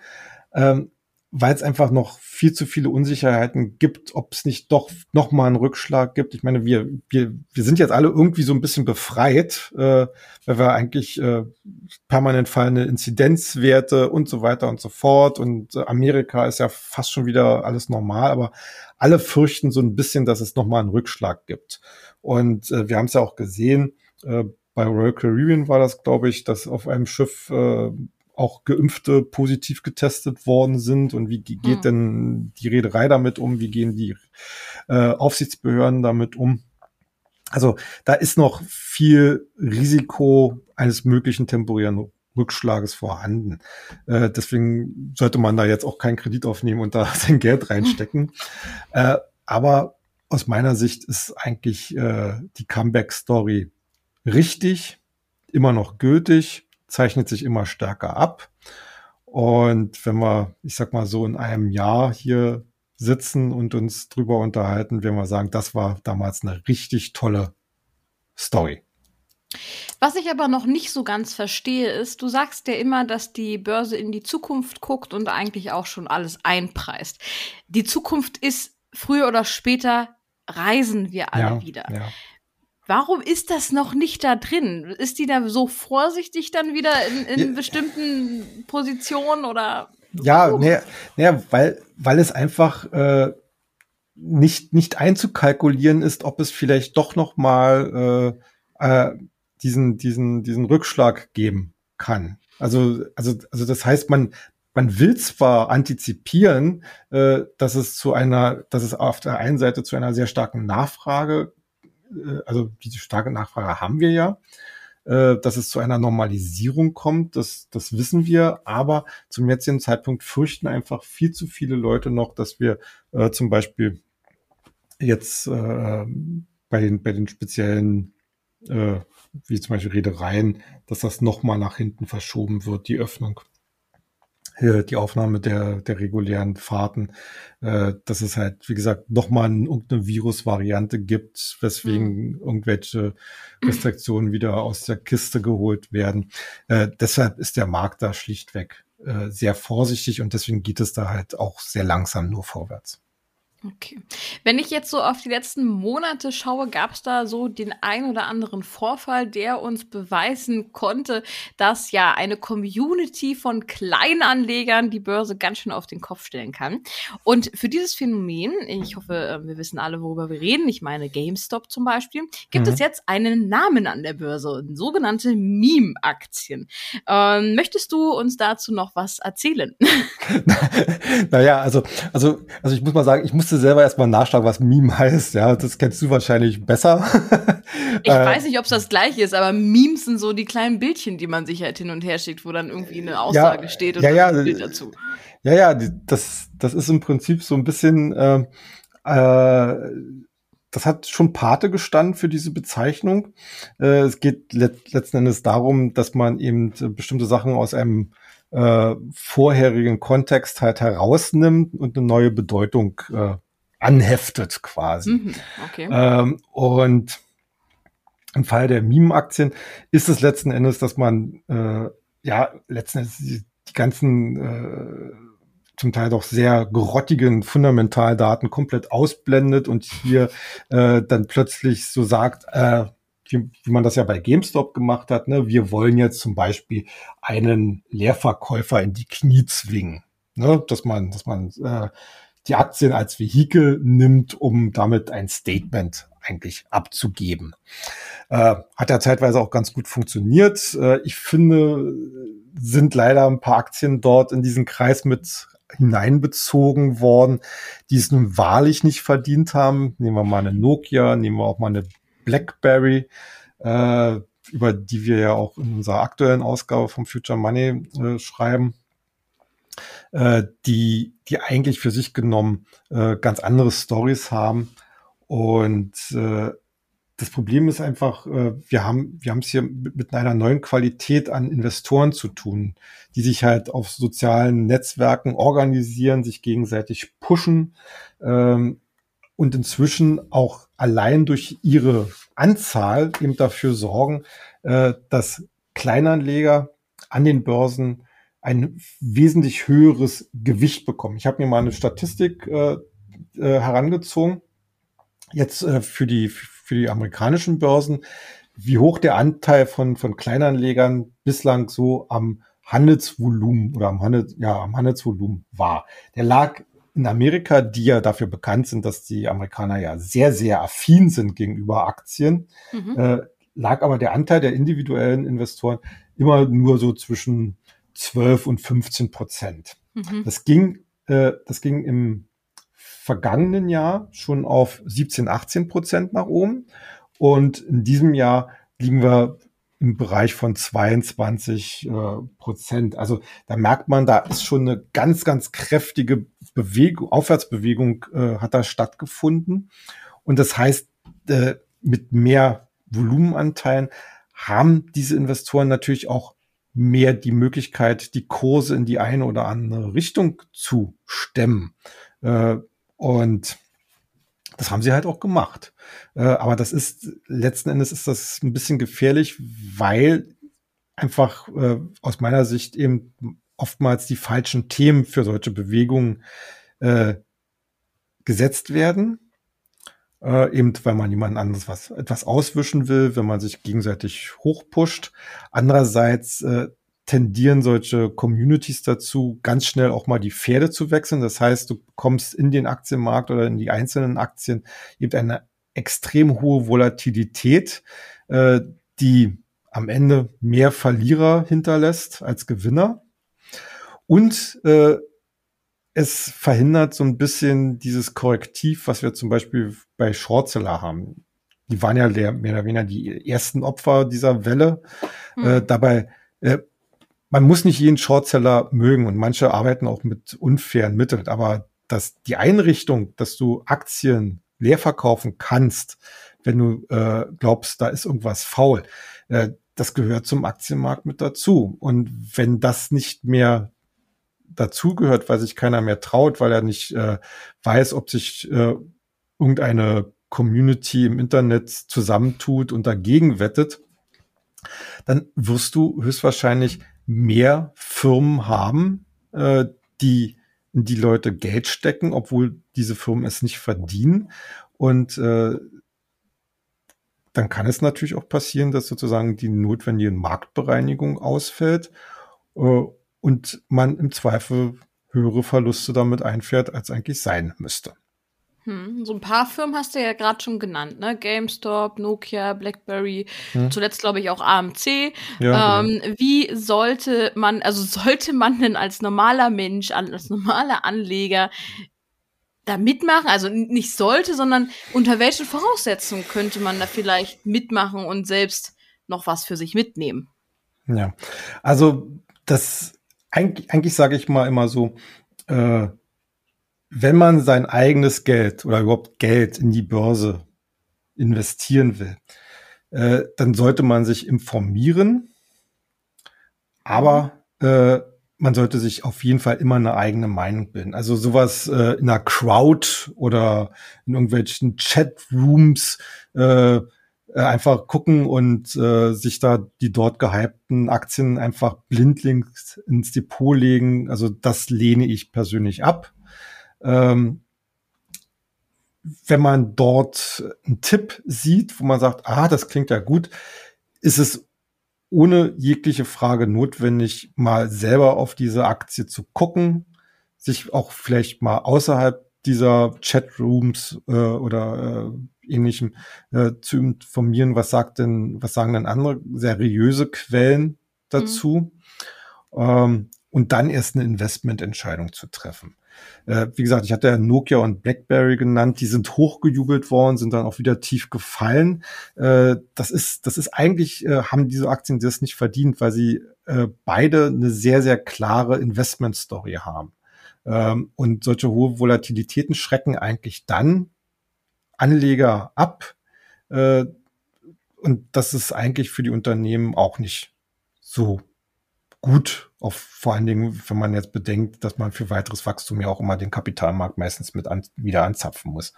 ähm, weil es einfach noch viel zu viele Unsicherheiten gibt, ob es nicht doch noch mal einen Rückschlag gibt. Ich meine, wir, wir, wir sind jetzt alle irgendwie so ein bisschen befreit, äh, weil wir eigentlich äh, permanent fallende Inzidenzwerte und so weiter und so fort. Und äh, Amerika ist ja fast schon wieder alles normal, aber alle fürchten so ein bisschen, dass es noch mal einen Rückschlag gibt. Und äh, wir haben es ja auch gesehen, äh, bei Royal Caribbean war das, glaube ich, dass auf einem Schiff äh, auch Geimpfte positiv getestet worden sind und wie geht hm. denn die Reederei damit um, wie gehen die äh, Aufsichtsbehörden damit um. Also da ist noch viel Risiko eines möglichen temporären Rückschlages vorhanden. Äh, deswegen sollte man da jetzt auch keinen Kredit aufnehmen und da sein Geld reinstecken. äh, aber aus meiner Sicht ist eigentlich äh, die Comeback-Story richtig, immer noch gültig zeichnet sich immer stärker ab. Und wenn wir, ich sag mal so in einem Jahr hier sitzen und uns drüber unterhalten, werden wir sagen, das war damals eine richtig tolle Story. Was ich aber noch nicht so ganz verstehe, ist, du sagst ja immer, dass die Börse in die Zukunft guckt und eigentlich auch schon alles einpreist. Die Zukunft ist früher oder später reisen wir alle ja, wieder. Ja. Warum ist das noch nicht da drin? Ist die da so vorsichtig dann wieder in, in ja. bestimmten Positionen oder? Ja, uh. nee, nee, weil, weil es einfach äh, nicht, nicht einzukalkulieren ist, ob es vielleicht doch noch mal äh, äh, diesen, diesen, diesen Rückschlag geben kann. Also, also, also das heißt, man, man will zwar antizipieren, äh, dass es zu einer, dass es auf der einen Seite zu einer sehr starken Nachfrage also diese starke Nachfrage haben wir ja. Äh, dass es zu einer Normalisierung kommt, das, das wissen wir, aber zum jetzigen Zeitpunkt fürchten einfach viel zu viele Leute noch, dass wir äh, zum Beispiel jetzt äh, bei, den, bei den speziellen, äh, wie zum Beispiel Redereien, dass das nochmal nach hinten verschoben wird, die Öffnung die Aufnahme der, der regulären Fahrten, äh, dass es halt, wie gesagt, nochmal irgendeine Virusvariante gibt, weswegen mhm. irgendwelche Restriktionen wieder aus der Kiste geholt werden. Äh, deshalb ist der Markt da schlichtweg äh, sehr vorsichtig und deswegen geht es da halt auch sehr langsam nur vorwärts. Okay. Wenn ich jetzt so auf die letzten Monate schaue, gab es da so den ein oder anderen Vorfall, der uns beweisen konnte, dass ja eine Community von Kleinanlegern die Börse ganz schön auf den Kopf stellen kann. Und für dieses Phänomen, ich hoffe, äh, wir wissen alle, worüber wir reden, ich meine GameStop zum Beispiel, gibt mhm. es jetzt einen Namen an der Börse, sogenannte Meme-Aktien. Ähm, möchtest du uns dazu noch was erzählen? naja, also, also, also ich muss mal sagen, ich muss musste selber erstmal nachschlagen, was Meme heißt. Ja, das kennst du wahrscheinlich besser. ich äh, weiß nicht, ob es das gleiche ist, aber Memes sind so die kleinen Bildchen, die man sich halt hin und her schickt, wo dann irgendwie eine Aussage ja, steht und ja, ja, ein Bild dazu. Ja, ja, das, das ist im Prinzip so ein bisschen, äh, äh, das hat schon Pate gestanden für diese Bezeichnung. Äh, es geht let letzten Endes darum, dass man eben bestimmte Sachen aus einem äh, vorherigen Kontext halt herausnimmt und eine neue Bedeutung äh, anheftet quasi. Mhm, okay. Ähm, und im Fall der Meme-Aktien ist es letzten Endes, dass man äh, ja letzten Endes die, die ganzen äh, zum Teil doch sehr grottigen Fundamentaldaten komplett ausblendet und hier äh, dann plötzlich so sagt, äh, wie, wie man das ja bei GameStop gemacht hat. Ne? Wir wollen jetzt zum Beispiel einen Leerverkäufer in die Knie zwingen. Ne? Dass man, dass man äh, die Aktien als Vehikel nimmt, um damit ein Statement eigentlich abzugeben. Äh, hat ja zeitweise auch ganz gut funktioniert. Äh, ich finde, sind leider ein paar Aktien dort in diesen Kreis mit hineinbezogen worden, die es nun wahrlich nicht verdient haben. Nehmen wir mal eine Nokia, nehmen wir auch mal eine BlackBerry, äh, über die wir ja auch in unserer aktuellen Ausgabe vom Future Money äh, schreiben, äh, die, die eigentlich für sich genommen äh, ganz andere Stories haben. Und äh, das Problem ist einfach, äh, wir haben wir es hier mit einer neuen Qualität an Investoren zu tun, die sich halt auf sozialen Netzwerken organisieren, sich gegenseitig pushen ähm, und inzwischen auch allein durch ihre Anzahl eben dafür sorgen, äh, dass Kleinanleger an den Börsen ein wesentlich höheres Gewicht bekommen. Ich habe mir mal eine Statistik äh, äh, herangezogen, jetzt äh, für die für die amerikanischen Börsen, wie hoch der Anteil von, von Kleinanlegern bislang so am Handelsvolumen oder am, Handel, ja, am Handelsvolumen war. Der lag in Amerika, die ja dafür bekannt sind, dass die Amerikaner ja sehr, sehr affin sind gegenüber Aktien, mhm. äh, lag aber der Anteil der individuellen Investoren immer nur so zwischen 12 und 15 Prozent. Mhm. Das ging, äh, das ging im vergangenen Jahr schon auf 17, 18 Prozent nach oben. Und in diesem Jahr liegen wir im Bereich von 22 äh, Prozent. Also da merkt man, da ist schon eine ganz, ganz kräftige Bewegung, Aufwärtsbewegung äh, hat da stattgefunden. Und das heißt, äh, mit mehr Volumenanteilen haben diese Investoren natürlich auch mehr die Möglichkeit, die Kurse in die eine oder andere Richtung zu stemmen. Äh, und das haben sie halt auch gemacht. Äh, aber das ist, letzten Endes ist das ein bisschen gefährlich, weil einfach äh, aus meiner Sicht eben oftmals die falschen Themen für solche Bewegungen äh, gesetzt werden. Äh, eben weil man jemand anderes was etwas auswischen will, wenn man sich gegenseitig hochpusht. Andererseits äh, tendieren solche Communities dazu, ganz schnell auch mal die Pferde zu wechseln. Das heißt, du kommst in den Aktienmarkt oder in die einzelnen Aktien eben eine extrem hohe Volatilität, äh, die am Ende mehr Verlierer hinterlässt als Gewinner. Und äh, es verhindert so ein bisschen dieses Korrektiv, was wir zum Beispiel bei Shortseller haben. Die waren ja mehr oder weniger die ersten Opfer dieser Welle. Hm. Äh, dabei äh, man muss nicht jeden Shortseller mögen und manche arbeiten auch mit unfairen Mitteln, aber dass die Einrichtung, dass du Aktien leer verkaufen kannst, wenn du äh, glaubst, da ist irgendwas faul, äh, das gehört zum Aktienmarkt mit dazu. Und wenn das nicht mehr dazugehört, weil sich keiner mehr traut, weil er nicht äh, weiß, ob sich äh, irgendeine Community im Internet zusammentut und dagegen wettet, dann wirst du höchstwahrscheinlich mehr Firmen haben, äh, die die Leute Geld stecken, obwohl diese Firmen es nicht verdienen. Und äh, dann kann es natürlich auch passieren, dass sozusagen die notwendige Marktbereinigung ausfällt äh, und man im Zweifel höhere Verluste damit einfährt, als eigentlich sein müsste. Hm, so ein paar Firmen hast du ja gerade schon genannt, ne? GameStop, Nokia, BlackBerry, hm. zuletzt glaube ich auch AMC. Ja, ähm, genau. Wie sollte man, also sollte man denn als normaler Mensch, als normaler Anleger da mitmachen? Also nicht sollte, sondern unter welchen Voraussetzungen könnte man da vielleicht mitmachen und selbst noch was für sich mitnehmen? Ja, also das eigentlich, eigentlich sage ich mal immer so, äh, wenn man sein eigenes Geld oder überhaupt Geld in die Börse investieren will, äh, dann sollte man sich informieren, aber äh, man sollte sich auf jeden Fall immer eine eigene Meinung bilden. Also sowas äh, in einer Crowd oder in irgendwelchen Chatrooms äh, einfach gucken und äh, sich da die dort gehypten Aktien einfach blindlings ins Depot legen. Also das lehne ich persönlich ab. Ähm, wenn man dort einen Tipp sieht, wo man sagt, ah, das klingt ja gut, ist es ohne jegliche Frage notwendig, mal selber auf diese Aktie zu gucken, sich auch vielleicht mal außerhalb dieser Chatrooms äh, oder äh, ähnlichem äh, zu informieren, was sagt denn, was sagen denn andere seriöse Quellen dazu? Mhm. Ähm, und dann erst eine Investmententscheidung zu treffen. Äh, wie gesagt, ich hatte ja Nokia und BlackBerry genannt, die sind hochgejubelt worden, sind dann auch wieder tief gefallen. Äh, das ist, das ist eigentlich, äh, haben diese Aktien das nicht verdient, weil sie äh, beide eine sehr, sehr klare Investment-Story haben. Ähm, und solche hohe Volatilitäten schrecken eigentlich dann Anleger ab. Äh, und das ist eigentlich für die Unternehmen auch nicht so gut, auf, vor allen Dingen, wenn man jetzt bedenkt, dass man für weiteres Wachstum ja auch immer den Kapitalmarkt meistens mit an, wieder anzapfen muss.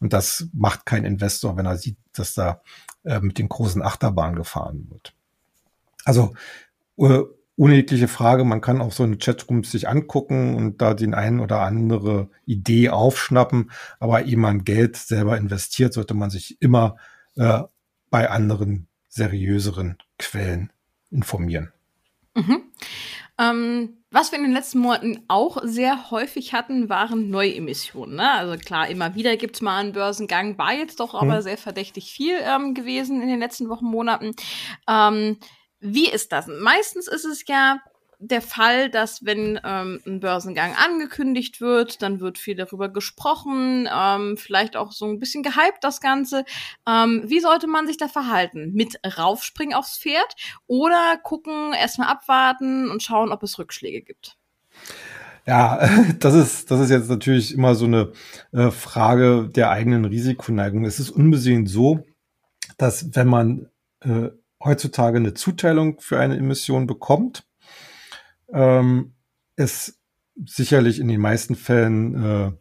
Und das macht kein Investor, wenn er sieht, dass da äh, mit den großen Achterbahnen gefahren wird. Also äh, ohne jegliche Frage, man kann auch so eine Chatrooms sich angucken und da den einen oder andere Idee aufschnappen, aber ehe man Geld selber investiert, sollte man sich immer äh, bei anderen seriöseren Quellen informieren. Mhm. Ähm, was wir in den letzten Monaten auch sehr häufig hatten, waren Neuemissionen. Ne? Also klar, immer wieder gibt's mal einen Börsengang, war jetzt doch aber mhm. sehr verdächtig viel ähm, gewesen in den letzten Wochen, Monaten. Ähm, wie ist das? Meistens ist es ja der Fall, dass wenn ähm, ein Börsengang angekündigt wird, dann wird viel darüber gesprochen, ähm, vielleicht auch so ein bisschen gehypt das Ganze. Ähm, wie sollte man sich da verhalten? Mit raufspringen aufs Pferd oder gucken, erstmal abwarten und schauen, ob es Rückschläge gibt? Ja, das ist, das ist jetzt natürlich immer so eine äh, Frage der eigenen Risikoneigung. Es ist unbesehen so, dass wenn man äh, heutzutage eine Zuteilung für eine Emission bekommt, ähm, es sicherlich in den meisten Fällen äh,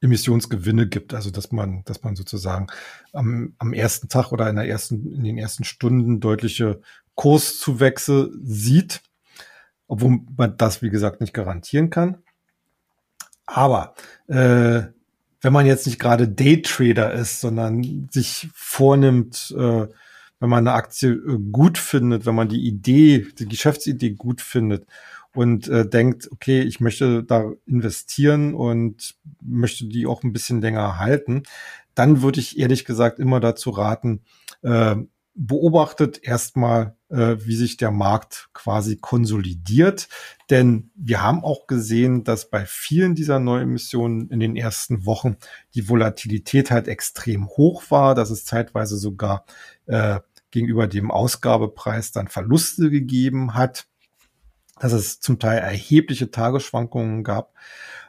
Emissionsgewinne gibt, also dass man, dass man sozusagen am, am ersten Tag oder in der ersten, in den ersten Stunden deutliche Kurszuwächse sieht, obwohl man das, wie gesagt, nicht garantieren kann. Aber äh, wenn man jetzt nicht gerade Daytrader ist, sondern sich vornimmt, äh, wenn man eine Aktie äh, gut findet, wenn man die Idee, die Geschäftsidee gut findet und äh, denkt, okay, ich möchte da investieren und möchte die auch ein bisschen länger halten, dann würde ich ehrlich gesagt immer dazu raten, äh, beobachtet erstmal, äh, wie sich der Markt quasi konsolidiert. Denn wir haben auch gesehen, dass bei vielen dieser Neuemissionen in den ersten Wochen die Volatilität halt extrem hoch war, dass es zeitweise sogar äh, gegenüber dem Ausgabepreis dann Verluste gegeben hat, dass es zum Teil erhebliche Tagesschwankungen gab.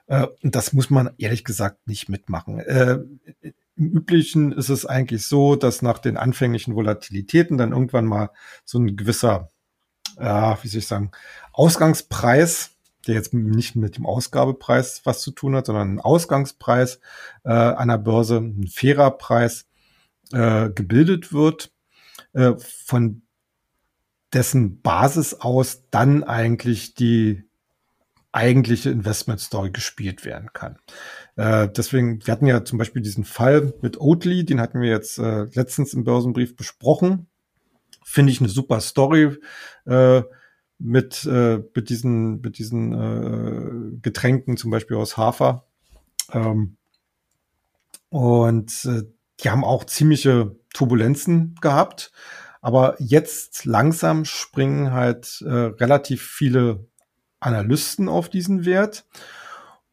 Äh, und das muss man ehrlich gesagt nicht mitmachen. Äh, Im Üblichen ist es eigentlich so, dass nach den anfänglichen Volatilitäten dann irgendwann mal so ein gewisser, ja, wie soll ich sagen, Ausgangspreis der jetzt nicht mit dem Ausgabepreis was zu tun hat, sondern ein Ausgangspreis äh, der Börse, ein fairer Preis äh, gebildet wird äh, von dessen Basis aus dann eigentlich die eigentliche Investment Story gespielt werden kann. Äh, deswegen, wir hatten ja zum Beispiel diesen Fall mit Oatly, den hatten wir jetzt äh, letztens im Börsenbrief besprochen. Finde ich eine super Story äh, mit, äh, mit diesen, mit diesen äh, Getränken, zum Beispiel aus Hafer. Ähm, und äh, die haben auch ziemliche Turbulenzen gehabt. Aber jetzt langsam springen halt äh, relativ viele Analysten auf diesen Wert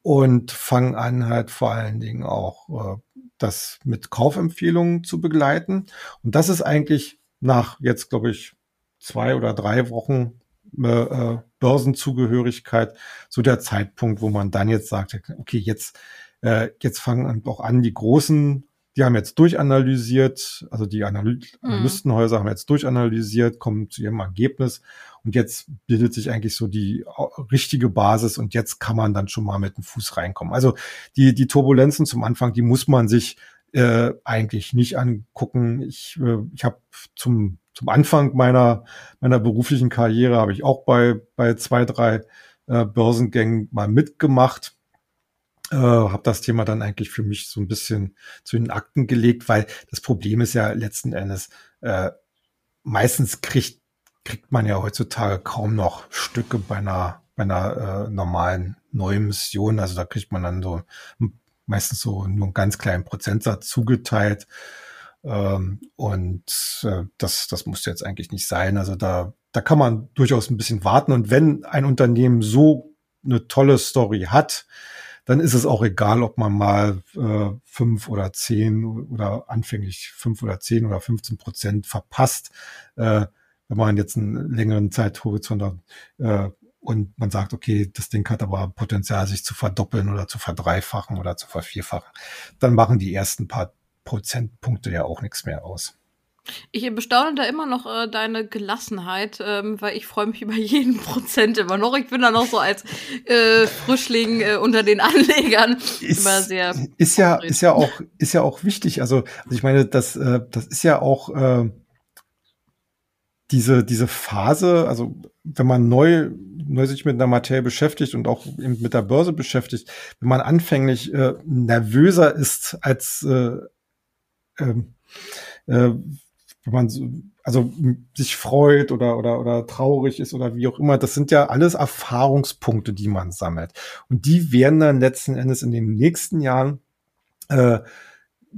und fangen an halt vor allen Dingen auch äh, das mit Kaufempfehlungen zu begleiten. Und das ist eigentlich nach jetzt, glaube ich, zwei oder drei Wochen äh, äh Börsenzugehörigkeit so der Zeitpunkt, wo man dann jetzt sagt, okay, jetzt, äh, jetzt fangen auch an, die großen die haben jetzt durchanalysiert, also die Analy mhm. Analystenhäuser haben jetzt durchanalysiert, kommen zu ihrem Ergebnis und jetzt bildet sich eigentlich so die richtige Basis und jetzt kann man dann schon mal mit dem Fuß reinkommen. Also die, die Turbulenzen zum Anfang, die muss man sich äh, eigentlich nicht angucken. Ich, äh, ich habe zum, zum Anfang meiner, meiner beruflichen Karriere habe ich auch bei, bei zwei, drei äh, Börsengängen mal mitgemacht äh, habe das Thema dann eigentlich für mich so ein bisschen zu den Akten gelegt, weil das Problem ist ja letzten Endes, äh, meistens kriegt, kriegt man ja heutzutage kaum noch Stücke bei einer, bei einer äh, normalen neuen Mission. Also da kriegt man dann so meistens so nur einen ganz kleinen Prozentsatz zugeteilt. Ähm, und äh, das, das muss jetzt eigentlich nicht sein. Also da, da kann man durchaus ein bisschen warten. Und wenn ein Unternehmen so eine tolle Story hat, dann ist es auch egal, ob man mal äh, fünf oder zehn oder anfänglich fünf oder zehn oder 15 Prozent verpasst. Äh, wenn man jetzt einen längeren Zeithorizont hat äh, und man sagt, okay, das Ding hat aber Potenzial, sich zu verdoppeln oder zu verdreifachen oder zu vervierfachen, dann machen die ersten paar Prozentpunkte ja auch nichts mehr aus. Ich bestaune da immer noch äh, deine Gelassenheit, ähm, weil ich freue mich über jeden Prozent immer noch. Ich bin da noch so als äh, Frischling äh, unter den Anlegern ist, immer sehr. Ist ja, ist ja auch, ist ja auch wichtig. Also, also ich meine, das, äh, das ist ja auch äh, diese, diese Phase, also wenn man neu, neu sich mit einer Materie beschäftigt und auch eben mit der Börse beschäftigt, wenn man anfänglich äh, nervöser ist als äh, ähm, äh, wenn man so, also sich freut oder, oder, oder traurig ist oder wie auch immer, das sind ja alles Erfahrungspunkte, die man sammelt. Und die werden dann letzten Endes in den nächsten Jahren äh,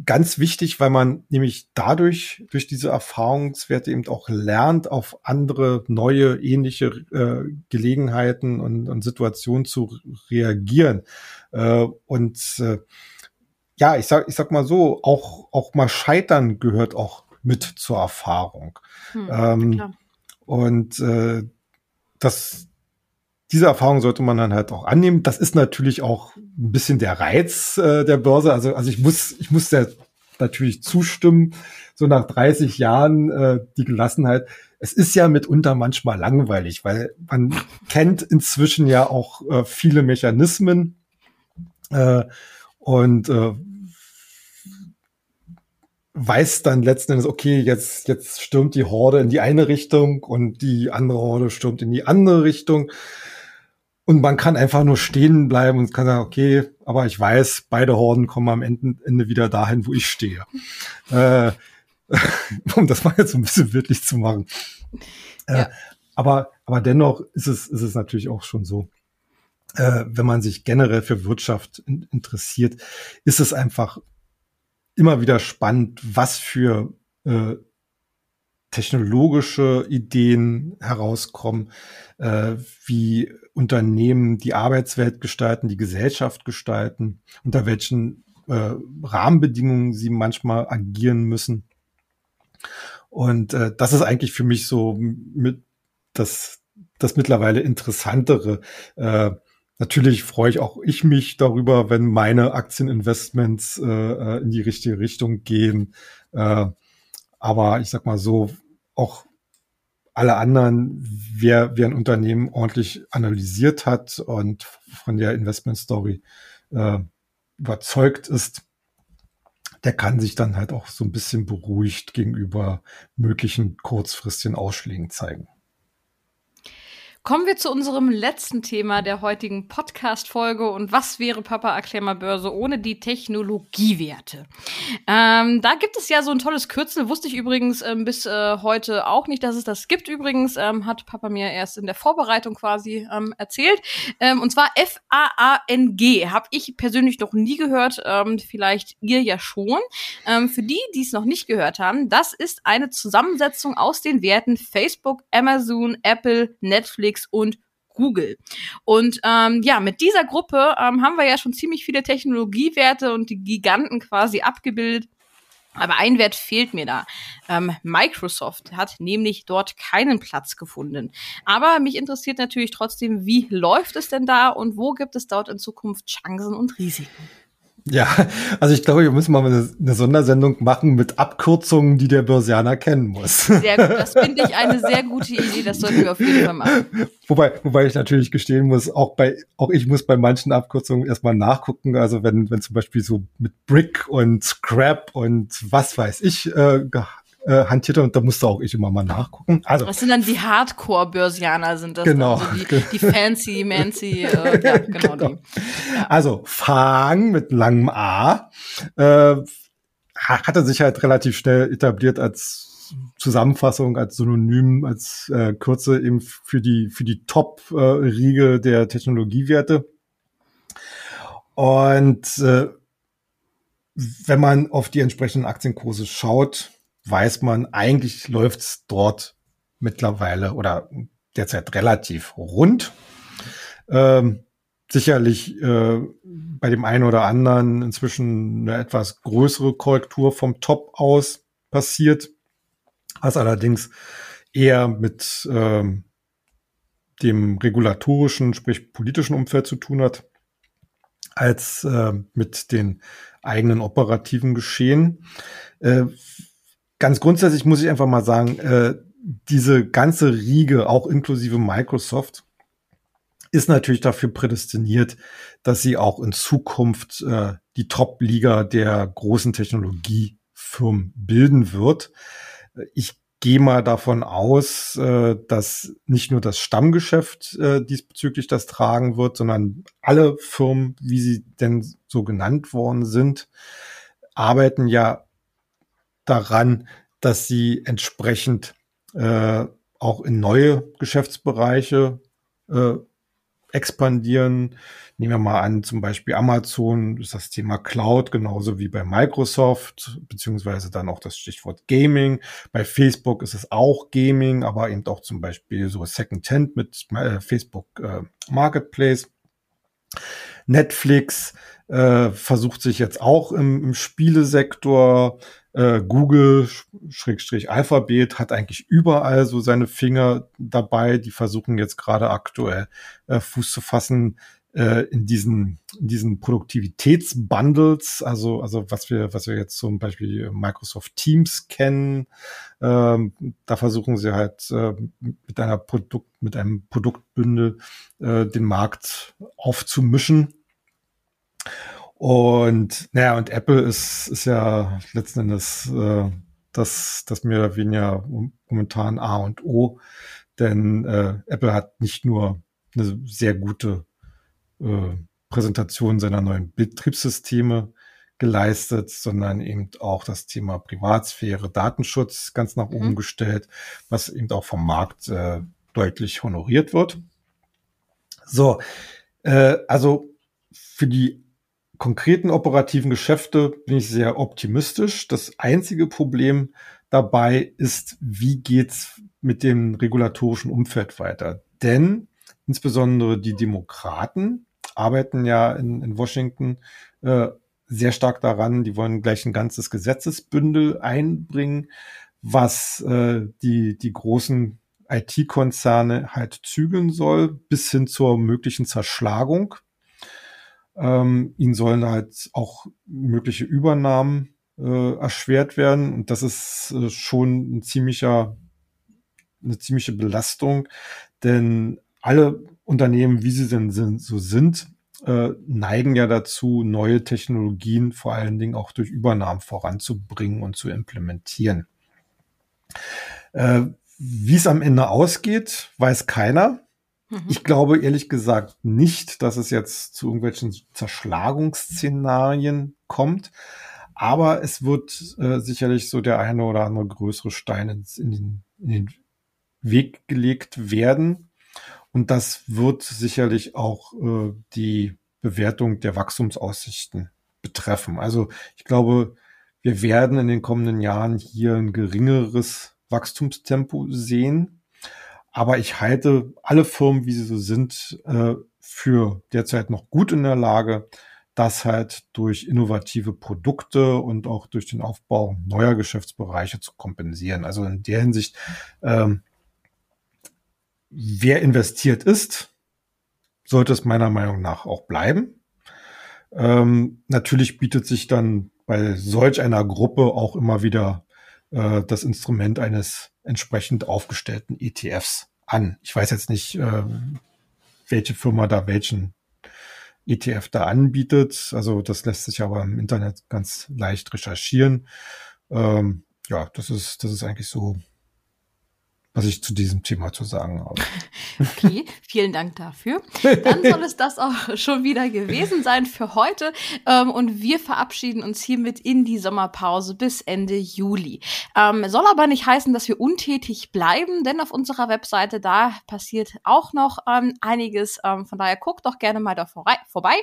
ganz wichtig, weil man nämlich dadurch, durch diese Erfahrungswerte eben auch lernt, auf andere, neue, ähnliche äh, Gelegenheiten und, und Situationen zu reagieren. Äh, und äh, ja, ich sag, ich sag mal so, auch, auch mal scheitern gehört auch mit zur Erfahrung. Hm, ähm, und äh, das, diese Erfahrung sollte man dann halt auch annehmen. Das ist natürlich auch ein bisschen der Reiz äh, der Börse. Also, also ich muss, ich muss der natürlich zustimmen. So nach 30 Jahren äh, die Gelassenheit. Es ist ja mitunter manchmal langweilig, weil man kennt inzwischen ja auch äh, viele Mechanismen. Äh, und äh, weiß dann letzten Endes, okay, jetzt, jetzt stürmt die Horde in die eine Richtung und die andere Horde stürmt in die andere Richtung. Und man kann einfach nur stehen bleiben und kann sagen, okay, aber ich weiß, beide Horden kommen am Ende, Ende wieder dahin, wo ich stehe. äh, um das mal jetzt so ein bisschen wirklich zu machen. Äh, ja. aber, aber dennoch ist es, ist es natürlich auch schon so, äh, wenn man sich generell für Wirtschaft in, interessiert, ist es einfach immer wieder spannend, was für äh, technologische Ideen herauskommen, äh, wie Unternehmen die Arbeitswelt gestalten, die Gesellschaft gestalten, unter welchen äh, Rahmenbedingungen sie manchmal agieren müssen. Und äh, das ist eigentlich für mich so mit das, das mittlerweile interessantere. Äh, Natürlich freue ich auch ich mich darüber, wenn meine Aktieninvestments äh, äh, in die richtige Richtung gehen. Äh, aber ich sag mal so, auch alle anderen, wer, wer ein Unternehmen ordentlich analysiert hat und von der Investment Story äh, überzeugt ist, der kann sich dann halt auch so ein bisschen beruhigt gegenüber möglichen kurzfristigen Ausschlägen zeigen. Kommen wir zu unserem letzten Thema der heutigen Podcast-Folge. Und was wäre Papa Erklär Börse ohne die Technologiewerte? Ähm, da gibt es ja so ein tolles Kürzel, wusste ich übrigens ähm, bis äh, heute auch nicht, dass es das gibt. Übrigens ähm, hat Papa mir erst in der Vorbereitung quasi ähm, erzählt. Ähm, und zwar F-A-A-N-G. Habe ich persönlich noch nie gehört, ähm, vielleicht ihr ja schon. für die, die es noch nicht gehört haben, das ist eine Zusammensetzung aus den Werten Facebook, Amazon, Apple, Netflix, Netflix und Google. Und ähm, ja, mit dieser Gruppe ähm, haben wir ja schon ziemlich viele Technologiewerte und die Giganten quasi abgebildet. Aber ein Wert fehlt mir da. Ähm, Microsoft hat nämlich dort keinen Platz gefunden. Aber mich interessiert natürlich trotzdem, wie läuft es denn da und wo gibt es dort in Zukunft Chancen und Risiken? Ja, also ich glaube, wir müssen mal eine, eine, Sondersendung machen mit Abkürzungen, die der Börsianer kennen muss. Sehr gut, das finde ich eine sehr gute Idee, das sollten wir auf jeden Fall machen. Wobei, wobei ich natürlich gestehen muss, auch bei, auch ich muss bei manchen Abkürzungen erstmal nachgucken. Also wenn, wenn zum Beispiel so mit Brick und Scrap und was weiß ich äh, äh, hantierte und da musste auch ich immer mal nachgucken. Also das sind dann die Hardcore-Börsianer, sind das genau. also die, die fancy, mancy, äh, ja, genau, genau. die. Ja. Also Fang mit langem A äh, hatte sich halt relativ schnell etabliert als Zusammenfassung, als Synonym, als äh, Kürze eben für die für die Top-Riege äh, der Technologiewerte. Und äh, wenn man auf die entsprechenden Aktienkurse schaut, weiß man, eigentlich läuft's dort mittlerweile oder derzeit relativ rund. Ähm, sicherlich äh, bei dem einen oder anderen inzwischen eine etwas größere Korrektur vom Top aus passiert, was allerdings eher mit ähm, dem regulatorischen, sprich politischen Umfeld zu tun hat, als äh, mit den eigenen operativen Geschehen. Äh, ganz grundsätzlich muss ich einfach mal sagen, äh, diese ganze Riege, auch inklusive Microsoft, ist natürlich dafür prädestiniert, dass sie auch in Zukunft äh, die Top-Liga der großen Technologiefirmen bilden wird. Ich gehe mal davon aus, äh, dass nicht nur das Stammgeschäft äh, diesbezüglich das tragen wird, sondern alle Firmen, wie sie denn so genannt worden sind, arbeiten ja daran, dass sie entsprechend äh, auch in neue Geschäftsbereiche äh, expandieren. Nehmen wir mal an, zum Beispiel Amazon ist das Thema Cloud, genauso wie bei Microsoft, beziehungsweise dann auch das Stichwort Gaming. Bei Facebook ist es auch Gaming, aber eben auch zum Beispiel so Second-Hand mit äh, Facebook äh, Marketplace. Netflix äh, versucht sich jetzt auch im, im Spielesektor äh, Google Schrägstrich Alphabet hat eigentlich überall so seine Finger dabei. Die versuchen jetzt gerade aktuell äh, Fuß zu fassen äh, in diesen in diesen Produktivitätsbundles, also also was wir was wir jetzt zum Beispiel Microsoft Teams kennen. Ähm, da versuchen sie halt äh, mit einer Produkt mit einem Produktbündel äh, den Markt aufzumischen. Und naja, und Apple ist, ist ja letzten Endes äh, das, das mehr oder weniger momentan A und O. Denn äh, Apple hat nicht nur eine sehr gute äh, Präsentation seiner neuen Betriebssysteme geleistet, sondern eben auch das Thema Privatsphäre, Datenschutz ganz nach oben mhm. gestellt, was eben auch vom Markt äh, deutlich honoriert wird. So, äh, also für die konkreten operativen Geschäfte bin ich sehr optimistisch. Das einzige Problem dabei ist, wie geht's mit dem regulatorischen Umfeld weiter? Denn insbesondere die Demokraten arbeiten ja in, in Washington äh, sehr stark daran, die wollen gleich ein ganzes Gesetzesbündel einbringen, was äh, die, die großen IT-Konzerne halt zügeln soll, bis hin zur möglichen Zerschlagung ähm, ihnen sollen halt auch mögliche Übernahmen äh, erschwert werden. Und das ist äh, schon ein ziemlicher, eine ziemliche Belastung, denn alle Unternehmen, wie sie denn sind, so sind, äh, neigen ja dazu, neue Technologien vor allen Dingen auch durch Übernahmen voranzubringen und zu implementieren. Äh, wie es am Ende ausgeht, weiß keiner. Mhm. Ich glaube ehrlich gesagt nicht, dass es jetzt zu irgendwelchen Zerschlagungsszenarien kommt. Aber es wird äh, sicherlich so der eine oder andere größere Stein in, den, in den Weg gelegt werden. Und das wird sicherlich auch äh, die Bewertung der Wachstumsaussichten betreffen. Also ich glaube, wir werden in den kommenden Jahren hier ein geringeres Wachstumstempo sehen. Aber ich halte alle Firmen, wie sie so sind, äh, für derzeit noch gut in der Lage, das halt durch innovative Produkte und auch durch den Aufbau neuer Geschäftsbereiche zu kompensieren. Also in der Hinsicht, ähm, wer investiert ist, sollte es meiner Meinung nach auch bleiben. Ähm, natürlich bietet sich dann bei solch einer Gruppe auch immer wieder äh, das Instrument eines entsprechend aufgestellten ETFs an. Ich weiß jetzt nicht, äh, welche Firma da welchen ETF da anbietet. Also das lässt sich aber im Internet ganz leicht recherchieren. Ähm, ja, das ist, das ist eigentlich so was ich zu diesem Thema zu sagen habe. Okay, vielen Dank dafür. Dann soll es das auch schon wieder gewesen sein für heute. Ähm, und wir verabschieden uns hiermit in die Sommerpause bis Ende Juli. Ähm, soll aber nicht heißen, dass wir untätig bleiben, denn auf unserer Webseite da passiert auch noch ähm, einiges. Von daher guckt doch gerne mal da vorbei.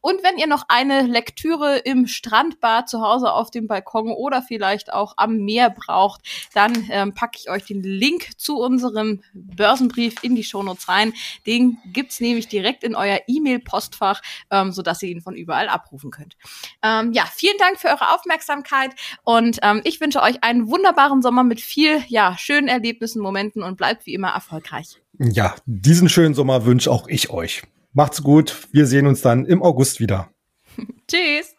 Und wenn ihr noch eine Lektüre im Strandbad zu Hause auf dem Balkon oder vielleicht auch am Meer braucht, dann packe ich euch den Link zu unserem Börsenbrief in die Shownotes rein. Den gibt's nämlich direkt in euer E-Mail-Postfach, ähm, sodass ihr ihn von überall abrufen könnt. Ähm, ja, vielen Dank für eure Aufmerksamkeit und ähm, ich wünsche euch einen wunderbaren Sommer mit viel, ja, schönen Erlebnissen, Momenten und bleibt wie immer erfolgreich. Ja, diesen schönen Sommer wünsche auch ich euch. Macht's gut. Wir sehen uns dann im August wieder. Tschüss.